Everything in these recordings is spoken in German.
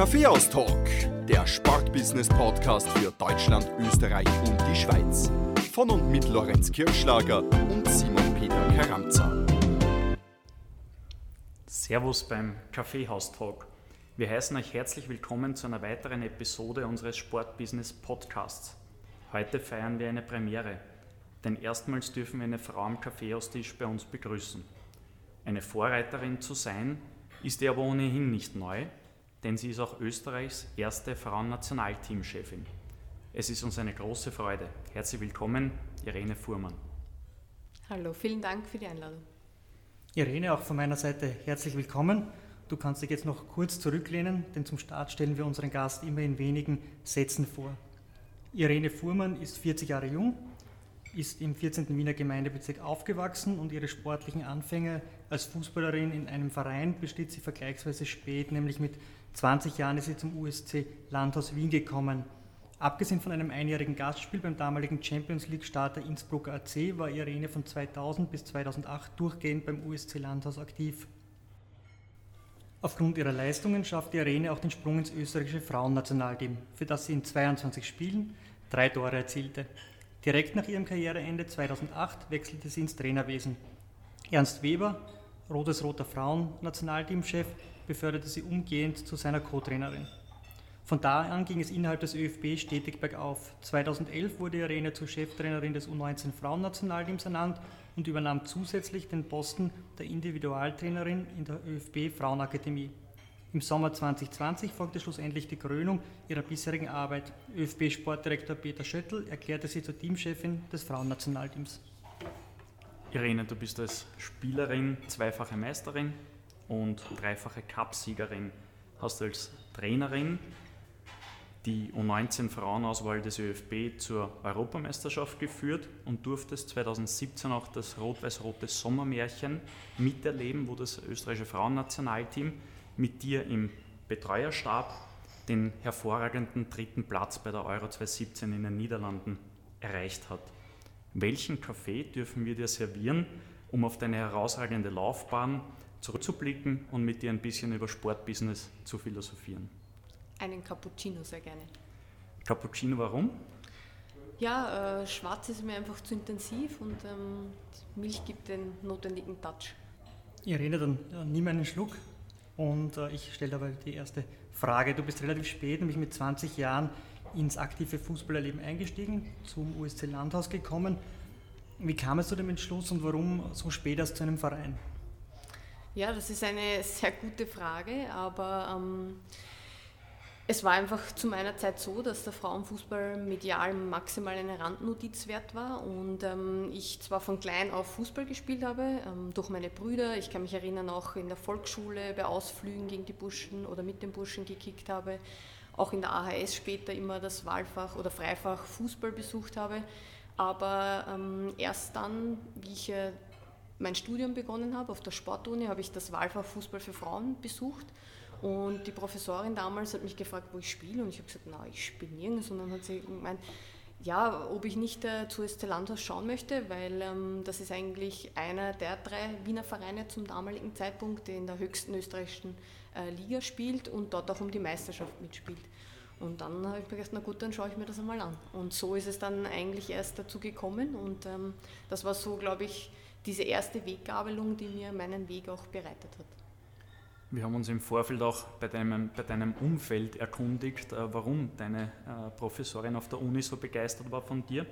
Kaffeehaus-Talk, der Sportbusiness-Podcast für Deutschland, Österreich und die Schweiz. Von und mit Lorenz Kirschlager und Simon Peter Karamza. Servus beim Kaffeehaus-Talk. Wir heißen euch herzlich willkommen zu einer weiteren Episode unseres Sportbusiness-Podcasts. Heute feiern wir eine Premiere, denn erstmals dürfen wir eine Frau am Kaffeehaustisch bei uns begrüßen. Eine Vorreiterin zu sein, ist ihr aber ohnehin nicht neu, denn sie ist auch Österreichs erste Frauennationalteamchefin. Es ist uns eine große Freude. Herzlich willkommen, Irene Fuhrmann. Hallo, vielen Dank für die Einladung. Irene, auch von meiner Seite herzlich willkommen. Du kannst dich jetzt noch kurz zurücklehnen, denn zum Start stellen wir unseren Gast immer in wenigen Sätzen vor. Irene Fuhrmann ist 40 Jahre jung, ist im 14. Wiener Gemeindebezirk aufgewachsen und ihre sportlichen Anfänge als Fußballerin in einem Verein besteht sie vergleichsweise spät, nämlich mit 20 Jahren ist sie zum USC Landhaus Wien gekommen. Abgesehen von einem einjährigen Gastspiel beim damaligen Champions League-Starter Innsbrucker AC war Irene von 2000 bis 2008 durchgehend beim USC Landhaus aktiv. Aufgrund ihrer Leistungen schaffte Irene auch den Sprung ins österreichische Frauennationalteam, für das sie in 22 Spielen drei Tore erzielte. Direkt nach ihrem Karriereende 2008 wechselte sie ins Trainerwesen. Ernst Weber, Rotes Roter Frauen-Nationalteamchef, beförderte sie umgehend zu seiner Co-Trainerin. Von da an ging es innerhalb des ÖFB stetig bergauf. 2011 wurde Irene zur Cheftrainerin des U19 Frauennationalteams ernannt und übernahm zusätzlich den Posten der Individualtrainerin in der ÖFB Frauenakademie. Im Sommer 2020 folgte schlussendlich die Krönung ihrer bisherigen Arbeit. ÖFB-Sportdirektor Peter Schöttl erklärte sie zur Teamchefin des Frauennationalteams. Irene, du bist als Spielerin zweifache Meisterin und dreifache Cupsiegerin. Hast als Trainerin die U19 Frauenauswahl des ÖFB zur Europameisterschaft geführt und durftest 2017 auch das rot-weiß-rote Sommermärchen miterleben, wo das österreichische Frauennationalteam mit dir im Betreuerstab den hervorragenden dritten Platz bei der Euro 2017 in den Niederlanden erreicht hat. Welchen Kaffee dürfen wir dir servieren, um auf deine herausragende Laufbahn zurückzublicken und mit dir ein bisschen über Sportbusiness zu philosophieren? Einen Cappuccino sehr gerne. Cappuccino, warum? Ja, äh, schwarz ist mir einfach zu intensiv und ähm, Milch gibt den notwendigen Touch. Irene, dann äh, nimm einen Schluck. Und äh, ich stelle aber die erste Frage. Du bist relativ spät, nämlich mit 20 Jahren, ins aktive Fußballerleben eingestiegen, zum USC Landhaus gekommen. Wie kam es zu dem Entschluss und warum so spät erst zu einem Verein? Ja, das ist eine sehr gute Frage, aber ähm, es war einfach zu meiner Zeit so, dass der Frauenfußball medial maximal eine Randnotiz wert war und ähm, ich zwar von klein auf Fußball gespielt habe, ähm, durch meine Brüder, ich kann mich erinnern, auch in der Volksschule bei Ausflügen gegen die Burschen oder mit den Burschen gekickt habe, auch in der AHS später immer das Wahlfach oder Freifach Fußball besucht habe, aber ähm, erst dann, wie ich äh, mein Studium begonnen habe auf der Sportuni, habe ich das Wahlfach Fußball für Frauen besucht und die Professorin damals hat mich gefragt, wo ich spiele. Und ich habe gesagt, na, ich spiele nirgends. Und dann hat sie gemeint, ja, ob ich nicht äh, zu Landhaus schauen möchte, weil ähm, das ist eigentlich einer der drei Wiener Vereine zum damaligen Zeitpunkt, der in der höchsten österreichischen äh, Liga spielt und dort auch um die Meisterschaft mitspielt. Und dann habe ich mir gedacht, na gut, dann schaue ich mir das einmal an. Und so ist es dann eigentlich erst dazu gekommen. Und ähm, das war so, glaube ich, diese erste Weggabelung, die mir meinen Weg auch bereitet hat. Wir haben uns im Vorfeld auch bei deinem, bei deinem Umfeld erkundigt, äh, warum deine äh, Professorin auf der Uni so begeistert war von dir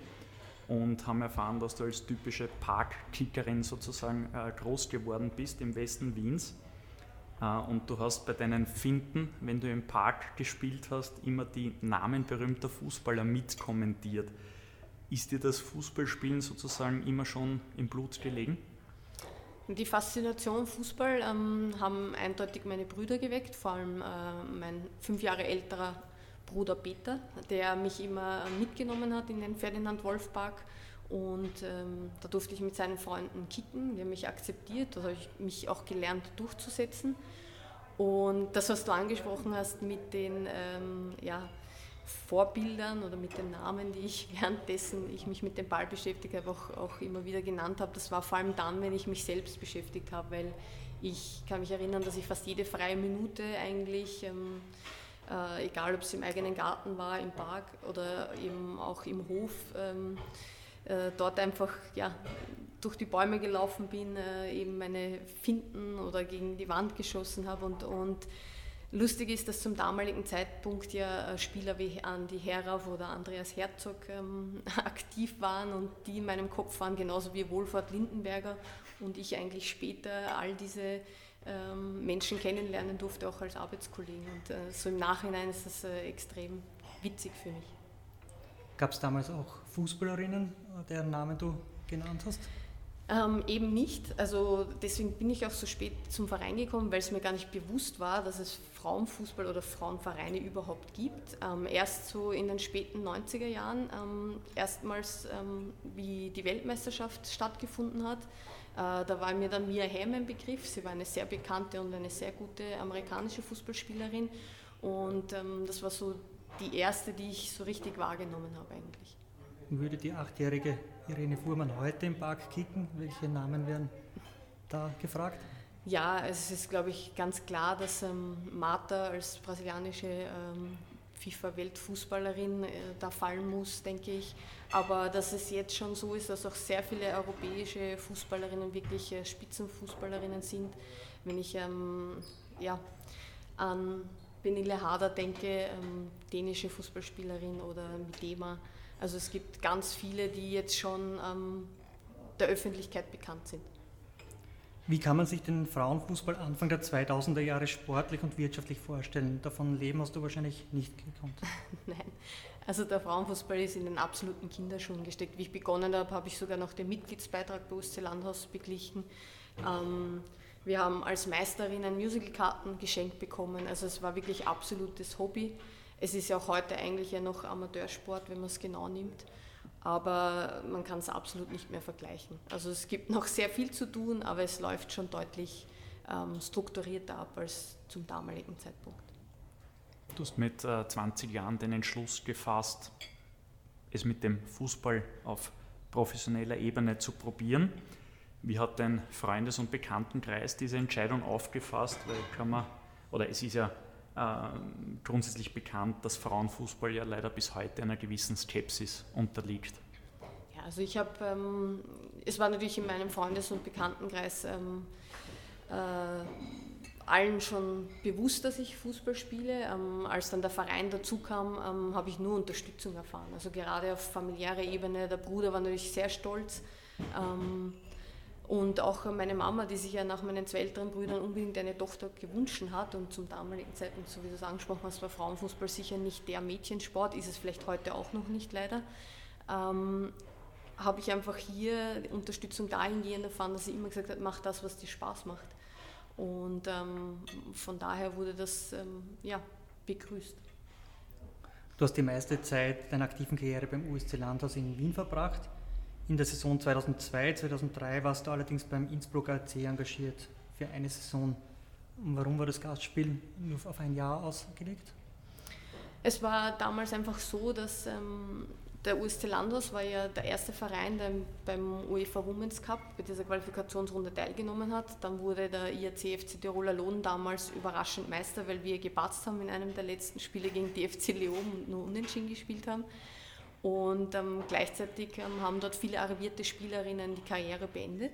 und haben erfahren, dass du als typische Parkkickerin sozusagen äh, groß geworden bist im Westen Wiens. Und du hast bei deinen Finden, wenn du im Park gespielt hast, immer die Namen berühmter Fußballer mitkommentiert. Ist dir das Fußballspielen sozusagen immer schon im Blut gelegen? Die Faszination Fußball ähm, haben eindeutig meine Brüder geweckt, vor allem äh, mein fünf Jahre älterer Bruder Peter, der mich immer mitgenommen hat in den Ferdinand Wolf Park und ähm, da durfte ich mit seinen Freunden kicken, die haben mich akzeptiert, da habe ich mich auch gelernt durchzusetzen. Und das, was du angesprochen hast mit den ähm, ja, Vorbildern oder mit den Namen, die ich währenddessen ich mich mit dem Ball beschäftigt habe, auch, auch immer wieder genannt habe. Das war vor allem dann, wenn ich mich selbst beschäftigt habe, weil ich kann mich erinnern, dass ich fast jede freie Minute eigentlich ähm, Äh, egal, ob es im eigenen Garten war, im Park oder eben auch im Hof. Ähm, äh, dort einfach ja, durch die Bäume gelaufen bin, äh, eben meine Finden oder gegen die Wand geschossen habe und, und Lustig ist, dass zum damaligen Zeitpunkt ja Spieler wie Andi Herauf oder Andreas Herzog ähm, aktiv waren und die in meinem Kopf waren, genauso wie Wohlfahrt Lindenberger und ich eigentlich später all diese ähm, Menschen kennenlernen durfte, auch als Arbeitskollegen. Und äh, so im Nachhinein ist das äh, extrem witzig für mich. Gab es damals auch Fußballerinnen, deren Namen du genannt hast? Ähm, eben nicht. Also deswegen bin ich auch so spät zum Verein gekommen, weil es mir gar nicht bewusst war, dass es Frauenfußball oder Frauenvereine überhaupt gibt. Ähm, erst so in den späten 90er Jahren, ähm, erstmals ähm, wie die Weltmeisterschaft stattgefunden hat. Äh, da war mir dann Mia Hamm ein Begriff. Sie war eine sehr bekannte und eine sehr gute amerikanische Fußballspielerin. Und ähm, das war so die erste, die ich so richtig wahrgenommen habe eigentlich. Würde die achtjährige Irene Fuhrmann heute im Park kicken? Welche Namen werden da gefragt? Ja, es ist, glaube ich, ganz klar, dass ähm, Marta als brasilianische ähm, FIFA-Weltfußballerin äh, da fallen muss, denke ich. Aber dass es jetzt schon so ist, dass auch sehr viele europäische Fußballerinnen wirklich äh, Spitzenfußballerinnen sind. Wenn ich ähm, ja, an Benille Harder denke, ähm, dänische Fußballspielerin oder Midema, also es gibt ganz viele, die jetzt schon ähm, der Öffentlichkeit bekannt sind. Wie kann man sich den Frauenfußball Anfang der 2000er Jahre sportlich und wirtschaftlich vorstellen? Davon leben hast du wahrscheinlich nicht gekonnt. Nein, also der Frauenfußball ist in den absoluten Kinderschuhen gesteckt. Wie ich begonnen habe, habe ich sogar noch den Mitgliedsbeitrag bei USC Landhaus beglichen. Ähm, wir haben als Meisterinnen Musicalkarten geschenkt bekommen. Also es war wirklich absolutes Hobby. Es ist ja auch heute eigentlich ja noch Amateursport, wenn man es genau nimmt. Aber man kann es absolut nicht mehr vergleichen. Also es gibt noch sehr viel zu tun, aber es läuft schon deutlich ähm, strukturierter ab als zum damaligen Zeitpunkt. Du hast mit äh, 20 Jahren den Entschluss gefasst, es mit dem Fußball auf professioneller Ebene zu probieren. Wie hat dein Freundes- und Bekanntenkreis diese Entscheidung aufgefasst? Weil kann man, oder es ist ja grundsätzlich bekannt, dass Frauenfußball ja leider bis heute einer gewissen Skepsis unterliegt. Ja, also ich habe, ähm, es war natürlich in meinem Freundes- und Bekanntenkreis ähm, äh, allen schon bewusst, dass ich Fußball spiele. Ähm, als dann der Verein dazu kam, ähm, habe ich nur Unterstützung erfahren. Also gerade auf familiärer Ebene, der Bruder war natürlich sehr stolz. Und auch meine Mama, die sich ja nach meinen zwei älteren Brüdern unbedingt eine Tochter gewünscht hat und zum damaligen Zeitpunkt, so wie du es angesprochen hast, war Frauenfußball sicher nicht der Mädchensport, ist es vielleicht heute auch noch nicht leider, ähm, habe ich einfach hier Unterstützung dahingehend erfahren, dass sie immer gesagt hat, mach das, was dir Spaß macht. Und ähm, von daher wurde das ähm, ja, begrüßt. Du hast die meiste Zeit deiner aktiven Karriere beim USC Landhaus in Wien verbracht. In der Saison 2002, 2003 warst du allerdings beim Innsbrucker AC engagiert für eine Saison. Warum war das Gastspiel nur auf ein Jahr ausgelegt? Es war damals einfach so, dass ähm, der USC Landhaus war ja der erste Verein, der beim UEFA Women's Cup bei dieser Qualifikationsrunde teilgenommen hat. Dann wurde der IAC FC Tiroler Lohn damals überraschend Meister, weil wir gepatzt haben in einem der letzten Spiele gegen die FC Leon und nur unentschieden gespielt haben. Und ähm, gleichzeitig ähm, haben dort viele arrivierte Spielerinnen die Karriere beendet.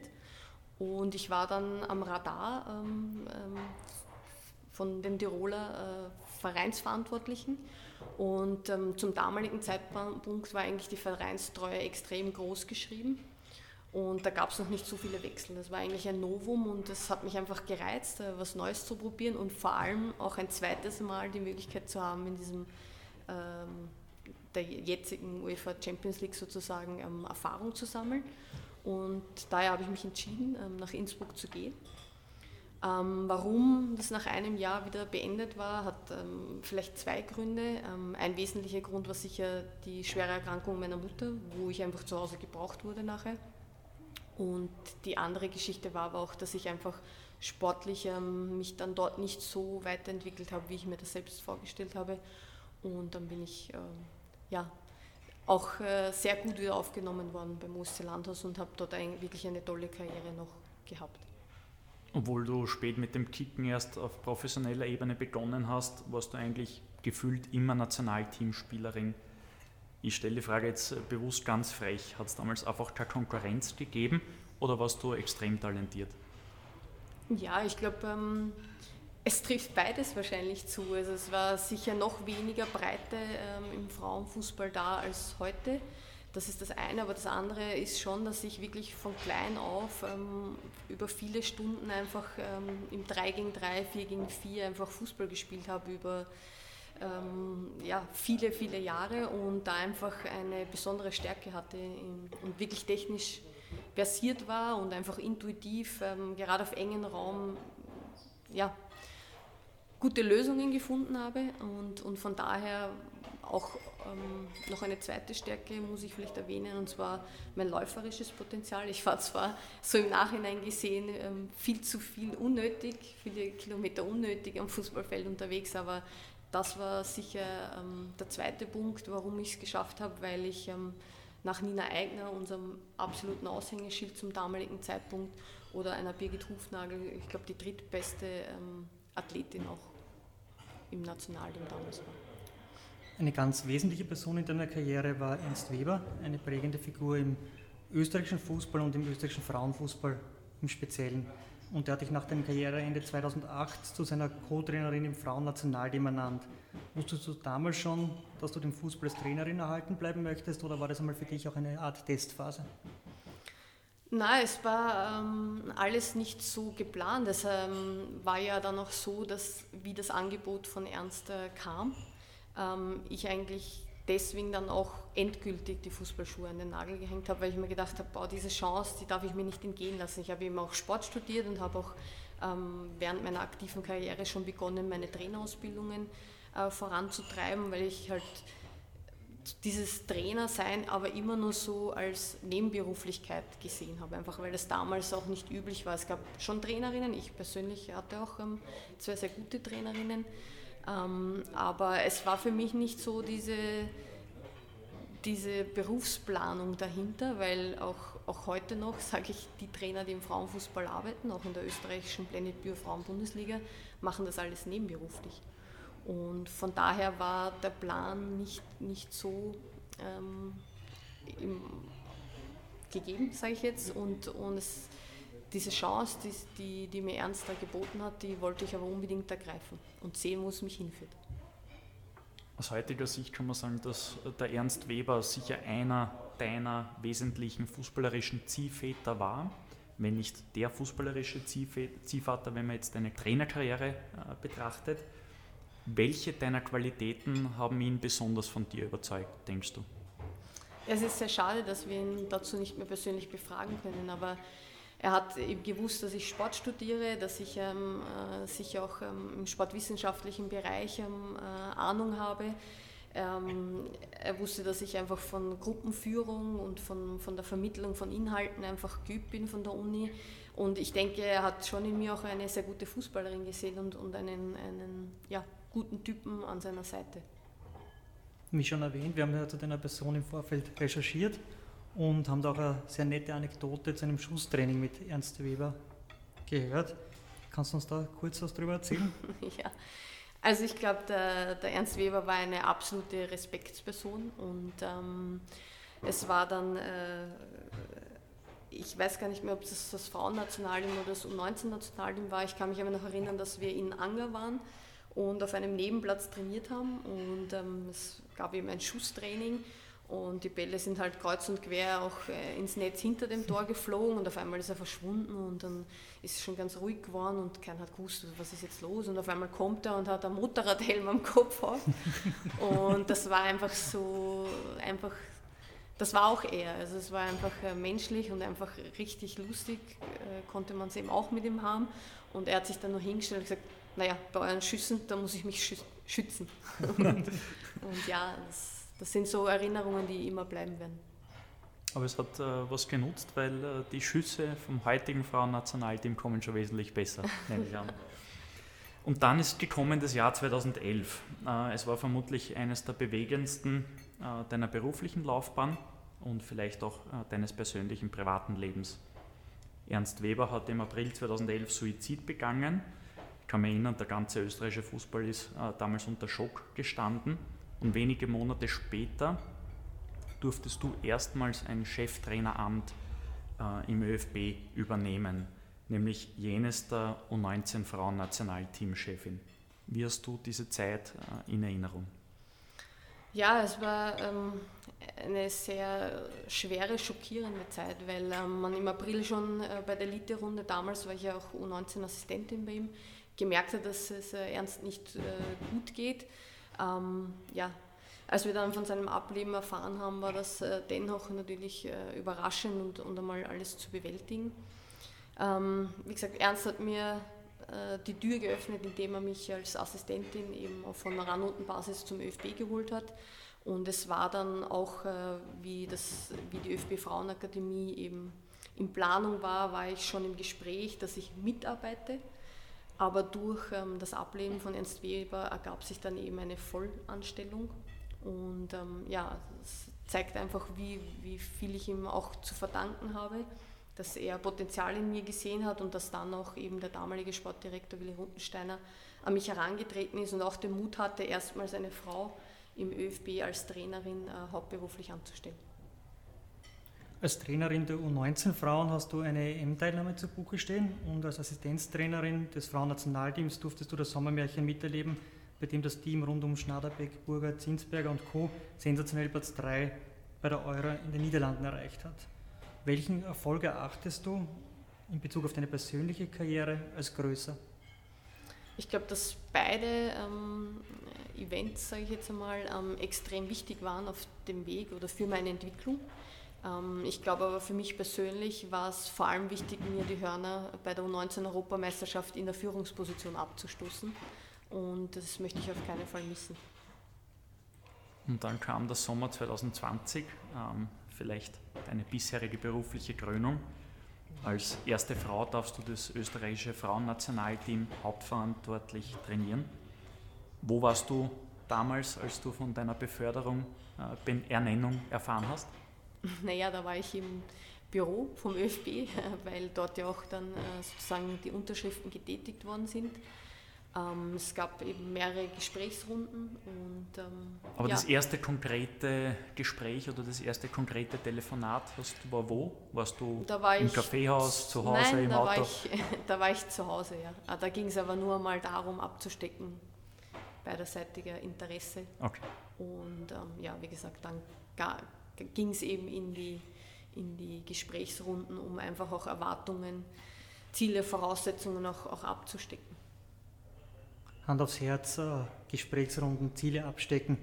Und ich war dann am Radar ähm, ähm von den Tiroler äh, Vereinsverantwortlichen. Und ähm, zum damaligen Zeitpunkt war eigentlich die Vereinstreue extrem groß geschrieben. Und da gab es noch nicht so viele Wechsel. Das war eigentlich ein Novum und das hat mich einfach gereizt, äh, was Neues zu probieren und vor allem auch ein zweites Mal die Möglichkeit zu haben, in diesem ähm, der jetzigen UEFA Champions League sozusagen ähm, Erfahrung zu sammeln. Und daher habe ich mich entschieden, ähm, nach Innsbruck zu gehen. Ähm, warum das nach einem Jahr wieder beendet war, hat ähm, vielleicht zwei Gründe. Ähm, ein wesentlicher Grund war sicher die schwere Erkrankung meiner Mutter, wo ich einfach zu Hause gebraucht wurde nachher. Und die andere Geschichte war aber auch, dass ich einfach sportlich ähm, mich dann dort nicht so weiterentwickelt habe, wie ich mir das selbst vorgestellt habe. Und dann bin ich ja, auch äh, sehr gut wieder aufgenommen worden beim OSC Landhaus und habe dort ein, wirklich eine tolle Karriere noch gehabt. Obwohl du spät mit dem Kicken erst auf professioneller Ebene begonnen hast, warst du eigentlich gefühlt immer Nationalteamspielerin. Ich stelle die Frage jetzt bewusst ganz frech. Hat es damals einfach keine Konkurrenz gegeben oder warst du extrem talentiert? Ja, ich glaube, ähm, es trifft beides wahrscheinlich zu. Also es war sicher noch weniger Breite ähm, im Frauenfußball da als heute. Das ist das eine, aber das andere ist schon, dass ich wirklich von klein auf ähm, über viele Stunden einfach ähm, im 3 gegen 3, 4 gegen 4 einfach Fußball gespielt habe über ähm, ja, viele, viele Jahre und da einfach eine besondere Stärke hatte und wirklich technisch versiert war und einfach intuitiv, ähm, gerade auf engen Raum, ja, gute Lösungen gefunden habe und, und von daher auch ähm, noch eine zweite Stärke muss ich vielleicht erwähnen, und zwar mein läuferisches Potenzial. Ich war zwar so im Nachhinein gesehen ähm, viel zu viel unnötig, viele Kilometer unnötig am Fußballfeld unterwegs, aber das war sicher ähm, der zweite Punkt, warum ich es geschafft habe, weil ich ähm, nach Nina Eigner, unserem absoluten Aushängeschild zum damaligen Zeitpunkt, oder einer Birgit Hufnagel, ich glaube die drittbeste ähm, Athletin auch im Nationalteam damals war. Eine ganz wesentliche Person in deiner Karriere war Ernst Weber, eine prägende Figur im österreichischen Fußball und im österreichischen Frauenfußball im Speziellen. Und er hat dich nach deinem Karriereende 2008 zu seiner Co-Trainerin im Frauennationalteam ernannt. Wusstest du damals schon, dass du den Fußball als Trainerin erhalten bleiben möchtest oder war das einmal für dich auch eine Art Testphase? Nein, es war ähm, alles nicht so geplant. Es ähm, war ja dann auch so, dass wie das Angebot von Ernst äh, kam, ähm, ich eigentlich deswegen dann auch endgültig die Fußballschuhe an den Nagel gehängt habe, weil ich mir gedacht habe, diese Chance, die darf ich mir nicht entgehen lassen. Ich habe eben auch Sport studiert und habe auch ähm, während meiner aktiven Karriere schon begonnen, meine Trainerausbildungen äh, voranzutreiben, weil ich halt dieses Trainersein aber immer nur so als Nebenberuflichkeit gesehen habe, einfach weil das damals auch nicht üblich war. Es gab schon Trainerinnen, ich persönlich hatte auch ähm, zwei sehr gute Trainerinnen, ähm, aber es war für mich nicht so diese, diese Berufsplanung dahinter, weil auch, auch heute noch, sage ich, die Trainer, die im Frauenfußball arbeiten, auch in der österreichischen Planet Bio Frauenbundesliga, machen das alles nebenberuflich. Und von daher war der Plan nicht, nicht so ähm, im, gegeben, sage ich jetzt. Und, und es, diese Chance, die, die, die mir Ernst da geboten hat, die wollte ich aber unbedingt ergreifen und sehen, wo es mich hinführt. Aus heutiger Sicht kann man sagen, dass der Ernst Weber sicher einer deiner wesentlichen fußballerischen Ziehväter war, wenn nicht der fußballerische Ziehvater, wenn man jetzt deine Trainerkarriere äh, betrachtet. Welche deiner Qualitäten haben ihn besonders von dir überzeugt, denkst du? Es ist sehr schade, dass wir ihn dazu nicht mehr persönlich befragen können, aber er hat eben gewusst, dass ich Sport studiere, dass ich ähm, äh, sicher auch ähm, im sportwissenschaftlichen Bereich ähm, äh, Ahnung habe. Ähm, er wusste, dass ich einfach von Gruppenführung und von, von der Vermittlung von Inhalten einfach geübt bin von der Uni. Und ich denke, er hat schon in mir auch eine sehr gute Fußballerin gesehen und, und einen, einen ja, guten Typen an seiner Seite. Wie schon erwähnt, wir haben ja zu deiner Person im Vorfeld recherchiert und haben da auch eine sehr nette Anekdote zu einem Schusstraining mit Ernst Weber gehört. Kannst du uns da kurz was darüber erzählen? ja, also ich glaube, der, der, Ernst Weber war eine absolute Respektsperson und ähm, es war dann, äh, ich weiß gar nicht mehr, ob das das Frauennationalteam oder das U19-Nationalteam war. Ich kann mich aber noch erinnern, dass wir in Anger waren und auf einem Nebenplatz trainiert haben und ähm, es gab eben ein Schusstraining und die Bälle sind halt kreuz und quer auch äh, ins Netz hinter dem Tor geflogen und auf einmal ist er verschwunden und dann ist es schon ganz ruhig geworden und keiner hat gewusst, was ist jetzt los. Und auf einmal kommt er und hat einen Motorradhelm am Kopf auf. und das war einfach so, einfach, das war auch er. Also es war einfach äh, menschlich und einfach richtig lustig, äh, konnte man es eben auch mit ihm haben. Und er hat sich dann noch hingestellt und gesagt, naja, bei euren Schüssen, da muss ich mich schützen. und, und ja, das das sind so Erinnerungen, die immer bleiben werden. Aber es hat äh, was genutzt, weil äh, die Schüsse vom heutigen Frauennationalteam kommen schon wesentlich besser, nehme ich an. Und dann ist gekommen das Jahr 2011. Äh, es war vermutlich eines der bewegendsten äh, deiner beruflichen Laufbahn und vielleicht auch äh, deines persönlichen privaten Lebens. Ernst Weber hat im April 2011 Suizid begangen. Kann mich erinnern, der ganze österreichische Fußball ist äh, damals unter Schock gestanden. Und wenige Monate später durftest du erstmals ein Cheftraineramt äh, im ÖFB übernehmen, nämlich jenes der U19 Frauen-Nationalteamchefin. Wie hast du diese Zeit äh, in Erinnerung? Ja, es war ähm, eine sehr schwere, schockierende Zeit, weil ähm, man im April schon äh, bei der Elite-Runde, damals war ich ja auch U19-Assistentin bei ihm, gemerkt hat, dass es äh, Ernst nicht äh, gut geht. Ähm, ja, als wir dann von seinem Ableben erfahren haben, war das äh, dennoch natürlich überraschend und, und einmal alles zu bewältigen. Ähm, wie gesagt, Ernst hat mir äh, die Tür geöffnet, indem er mich als Assistentin eben von einer Rannotenbasis zum ÖFB geholt hat. Und es war dann auch, wie, das, wie die ÖFB Frauenakademie eben in Planung war, war ich schon im Gespräch, dass ich mitarbeite. Aber durch ähm, das Ablehnen von Ernst Weber ergab sich dann eben eine Vollanstellung. Und ähm, ja, es zeigt einfach, wie, wie viel ich ihm auch zu verdanken habe dass er Potenzial in mir gesehen hat und dass dann auch eben der damalige Sportdirektor Willi Rundensteiner an mich herangetreten ist und auch den Mut hatte, erstmals eine Frau im ÖFB als Trainerin äh, hauptberuflich anzustellen. Als Trainerin der U19-Frauen hast du eine EM-Teilnahme zu Buche stehen und als Assistenztrainerin des Frauennationalteams durftest du das Sommermärchen miterleben, bei dem das Team rund um Schnaderbeck, Burger, Zinsberger und Co. sensationell Platz 3 bei der Euro in den Niederlanden erreicht hat. Welchen Erfolg erachtest du in Bezug auf deine persönliche Karriere als größer? Ich glaube, dass beide ähm, Events, sage ich jetzt einmal, ähm, extrem wichtig waren auf dem Weg oder für meine Entwicklung. Ähm, ich glaube aber für mich persönlich war es vor allem wichtig, mir die Hörner bei der U19-Europameisterschaft in der Führungsposition abzustoßen. Und das möchte ich auf keinen Fall missen. Und dann kam der Sommer 2020 vielleicht deine bisherige berufliche Krönung. Als erste Frau darfst du das österreichische Frauennationalteam hauptverantwortlich trainieren. Wo warst du damals, als du von deiner Beförderung, äh, Ernennung erfahren hast? Naja, da war ich im Büro vom ÖFB, weil dort ja auch dann äh, sozusagen die Unterschriften getätigt worden sind. Ähm, es gab eben mehrere Gesprächsrunden. Und, ähm, Aber ja. das erste konkrete Gespräch oder das erste konkrete Telefonat hast du war wo? Warst du war im Kaffeehaus, zu Hause, nein, im da Auto? War ich, da war ich zu Hause, ja. Ah, da ging es aber nur mal darum, abzustecken, beiderseitiger Interesse. Okay. Und ähm, ja, wie gesagt, dann ging es eben in die, in die Gesprächsrunden, um einfach auch Erwartungen, Ziele, Voraussetzungen auch, auch abzustecken. Hand aufs Herz, äh, Gesprächsrunden, Ziele abstecken.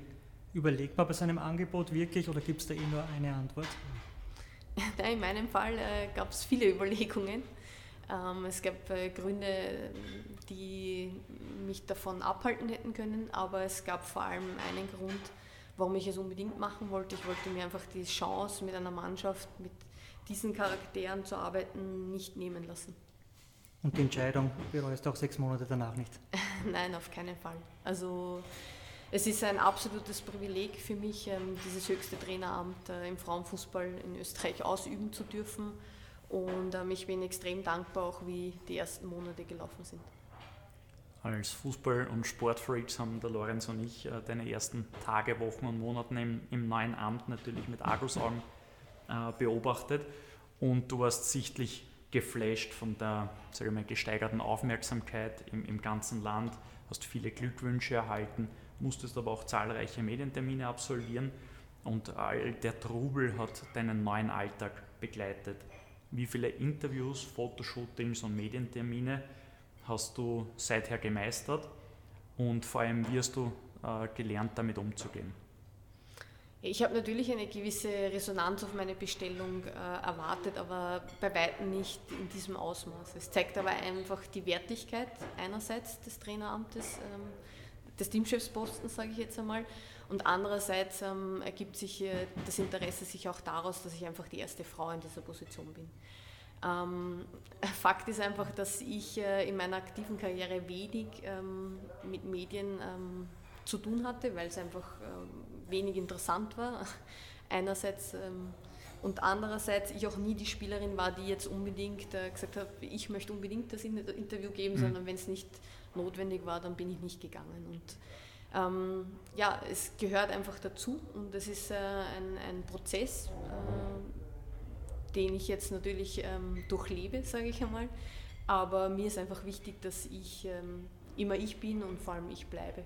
Überlegt man bei seinem Angebot wirklich oder gibt es da eh nur eine Antwort? in meinem Fall äh, gab es viele Überlegungen. Ähm, es gab äh, Gründe, die mich davon abhalten hätten können, aber es gab vor allem einen Grund, warum ich es unbedingt machen wollte. Ich wollte mir einfach die Chance, mit einer Mannschaft, mit diesen Charakteren zu arbeiten, nicht nehmen lassen. Und die Entscheidung bereust du auch sechs Monate danach nicht? Nein, auf keinen Fall. Also es ist ein absolutes Privileg für mich, ähm, dieses höchste Traineramt äh, im Frauenfußball in Österreich ausüben zu dürfen. Und ähm, ich bin extrem dankbar, auch wie die ersten Monate gelaufen sind. Als Fußball- und Sportfreaks haben der Lorenz und ich äh, deine ersten Tage, Wochen und Monate im, im neuen Amt natürlich mit Argusaugen äh, beobachtet. Und du warst sichtlich geflasht von der sage mal, gesteigerten Aufmerksamkeit im, im ganzen Land, hast viele Glückwünsche erhalten, musstest aber auch zahlreiche Medientermine absolvieren und all der Trubel hat deinen neuen Alltag begleitet. Wie viele Interviews, Fotoshootings und Medientermine hast du seither gemeistert und vor allem wie hast du äh, gelernt, damit umzugehen? Ich habe natürlich eine gewisse Resonanz auf meine Bestellung äh, erwartet, aber bei weitem nicht in diesem Ausmaß. Es zeigt aber einfach die Wertigkeit einerseits des Traineramtes, ähm, des Teamchefspostens, sage ich jetzt einmal, und andererseits ähm, ergibt sich äh, das Interesse sich auch daraus, dass ich einfach die erste Frau in dieser Position bin. Ähm, Fakt ist einfach, dass ich äh, in meiner aktiven Karriere wenig ähm, mit Medien ähm, zu tun hatte, weil es einfach ähm, wenig interessant war. Einerseits ähm, und andererseits ich auch nie die Spielerin war, die jetzt unbedingt äh, gesagt hat, ich möchte unbedingt das Interview geben, mhm. sondern wenn es nicht notwendig war, dann bin ich nicht gegangen. Und ähm, ja, es gehört einfach dazu und es ist äh, ein, ein, Prozess, äh, den ich jetzt natürlich ähm, durchlebe, sage ich einmal. Aber mir ist einfach wichtig, dass ich ähm, immer ich bin und vor allem ich bleibe.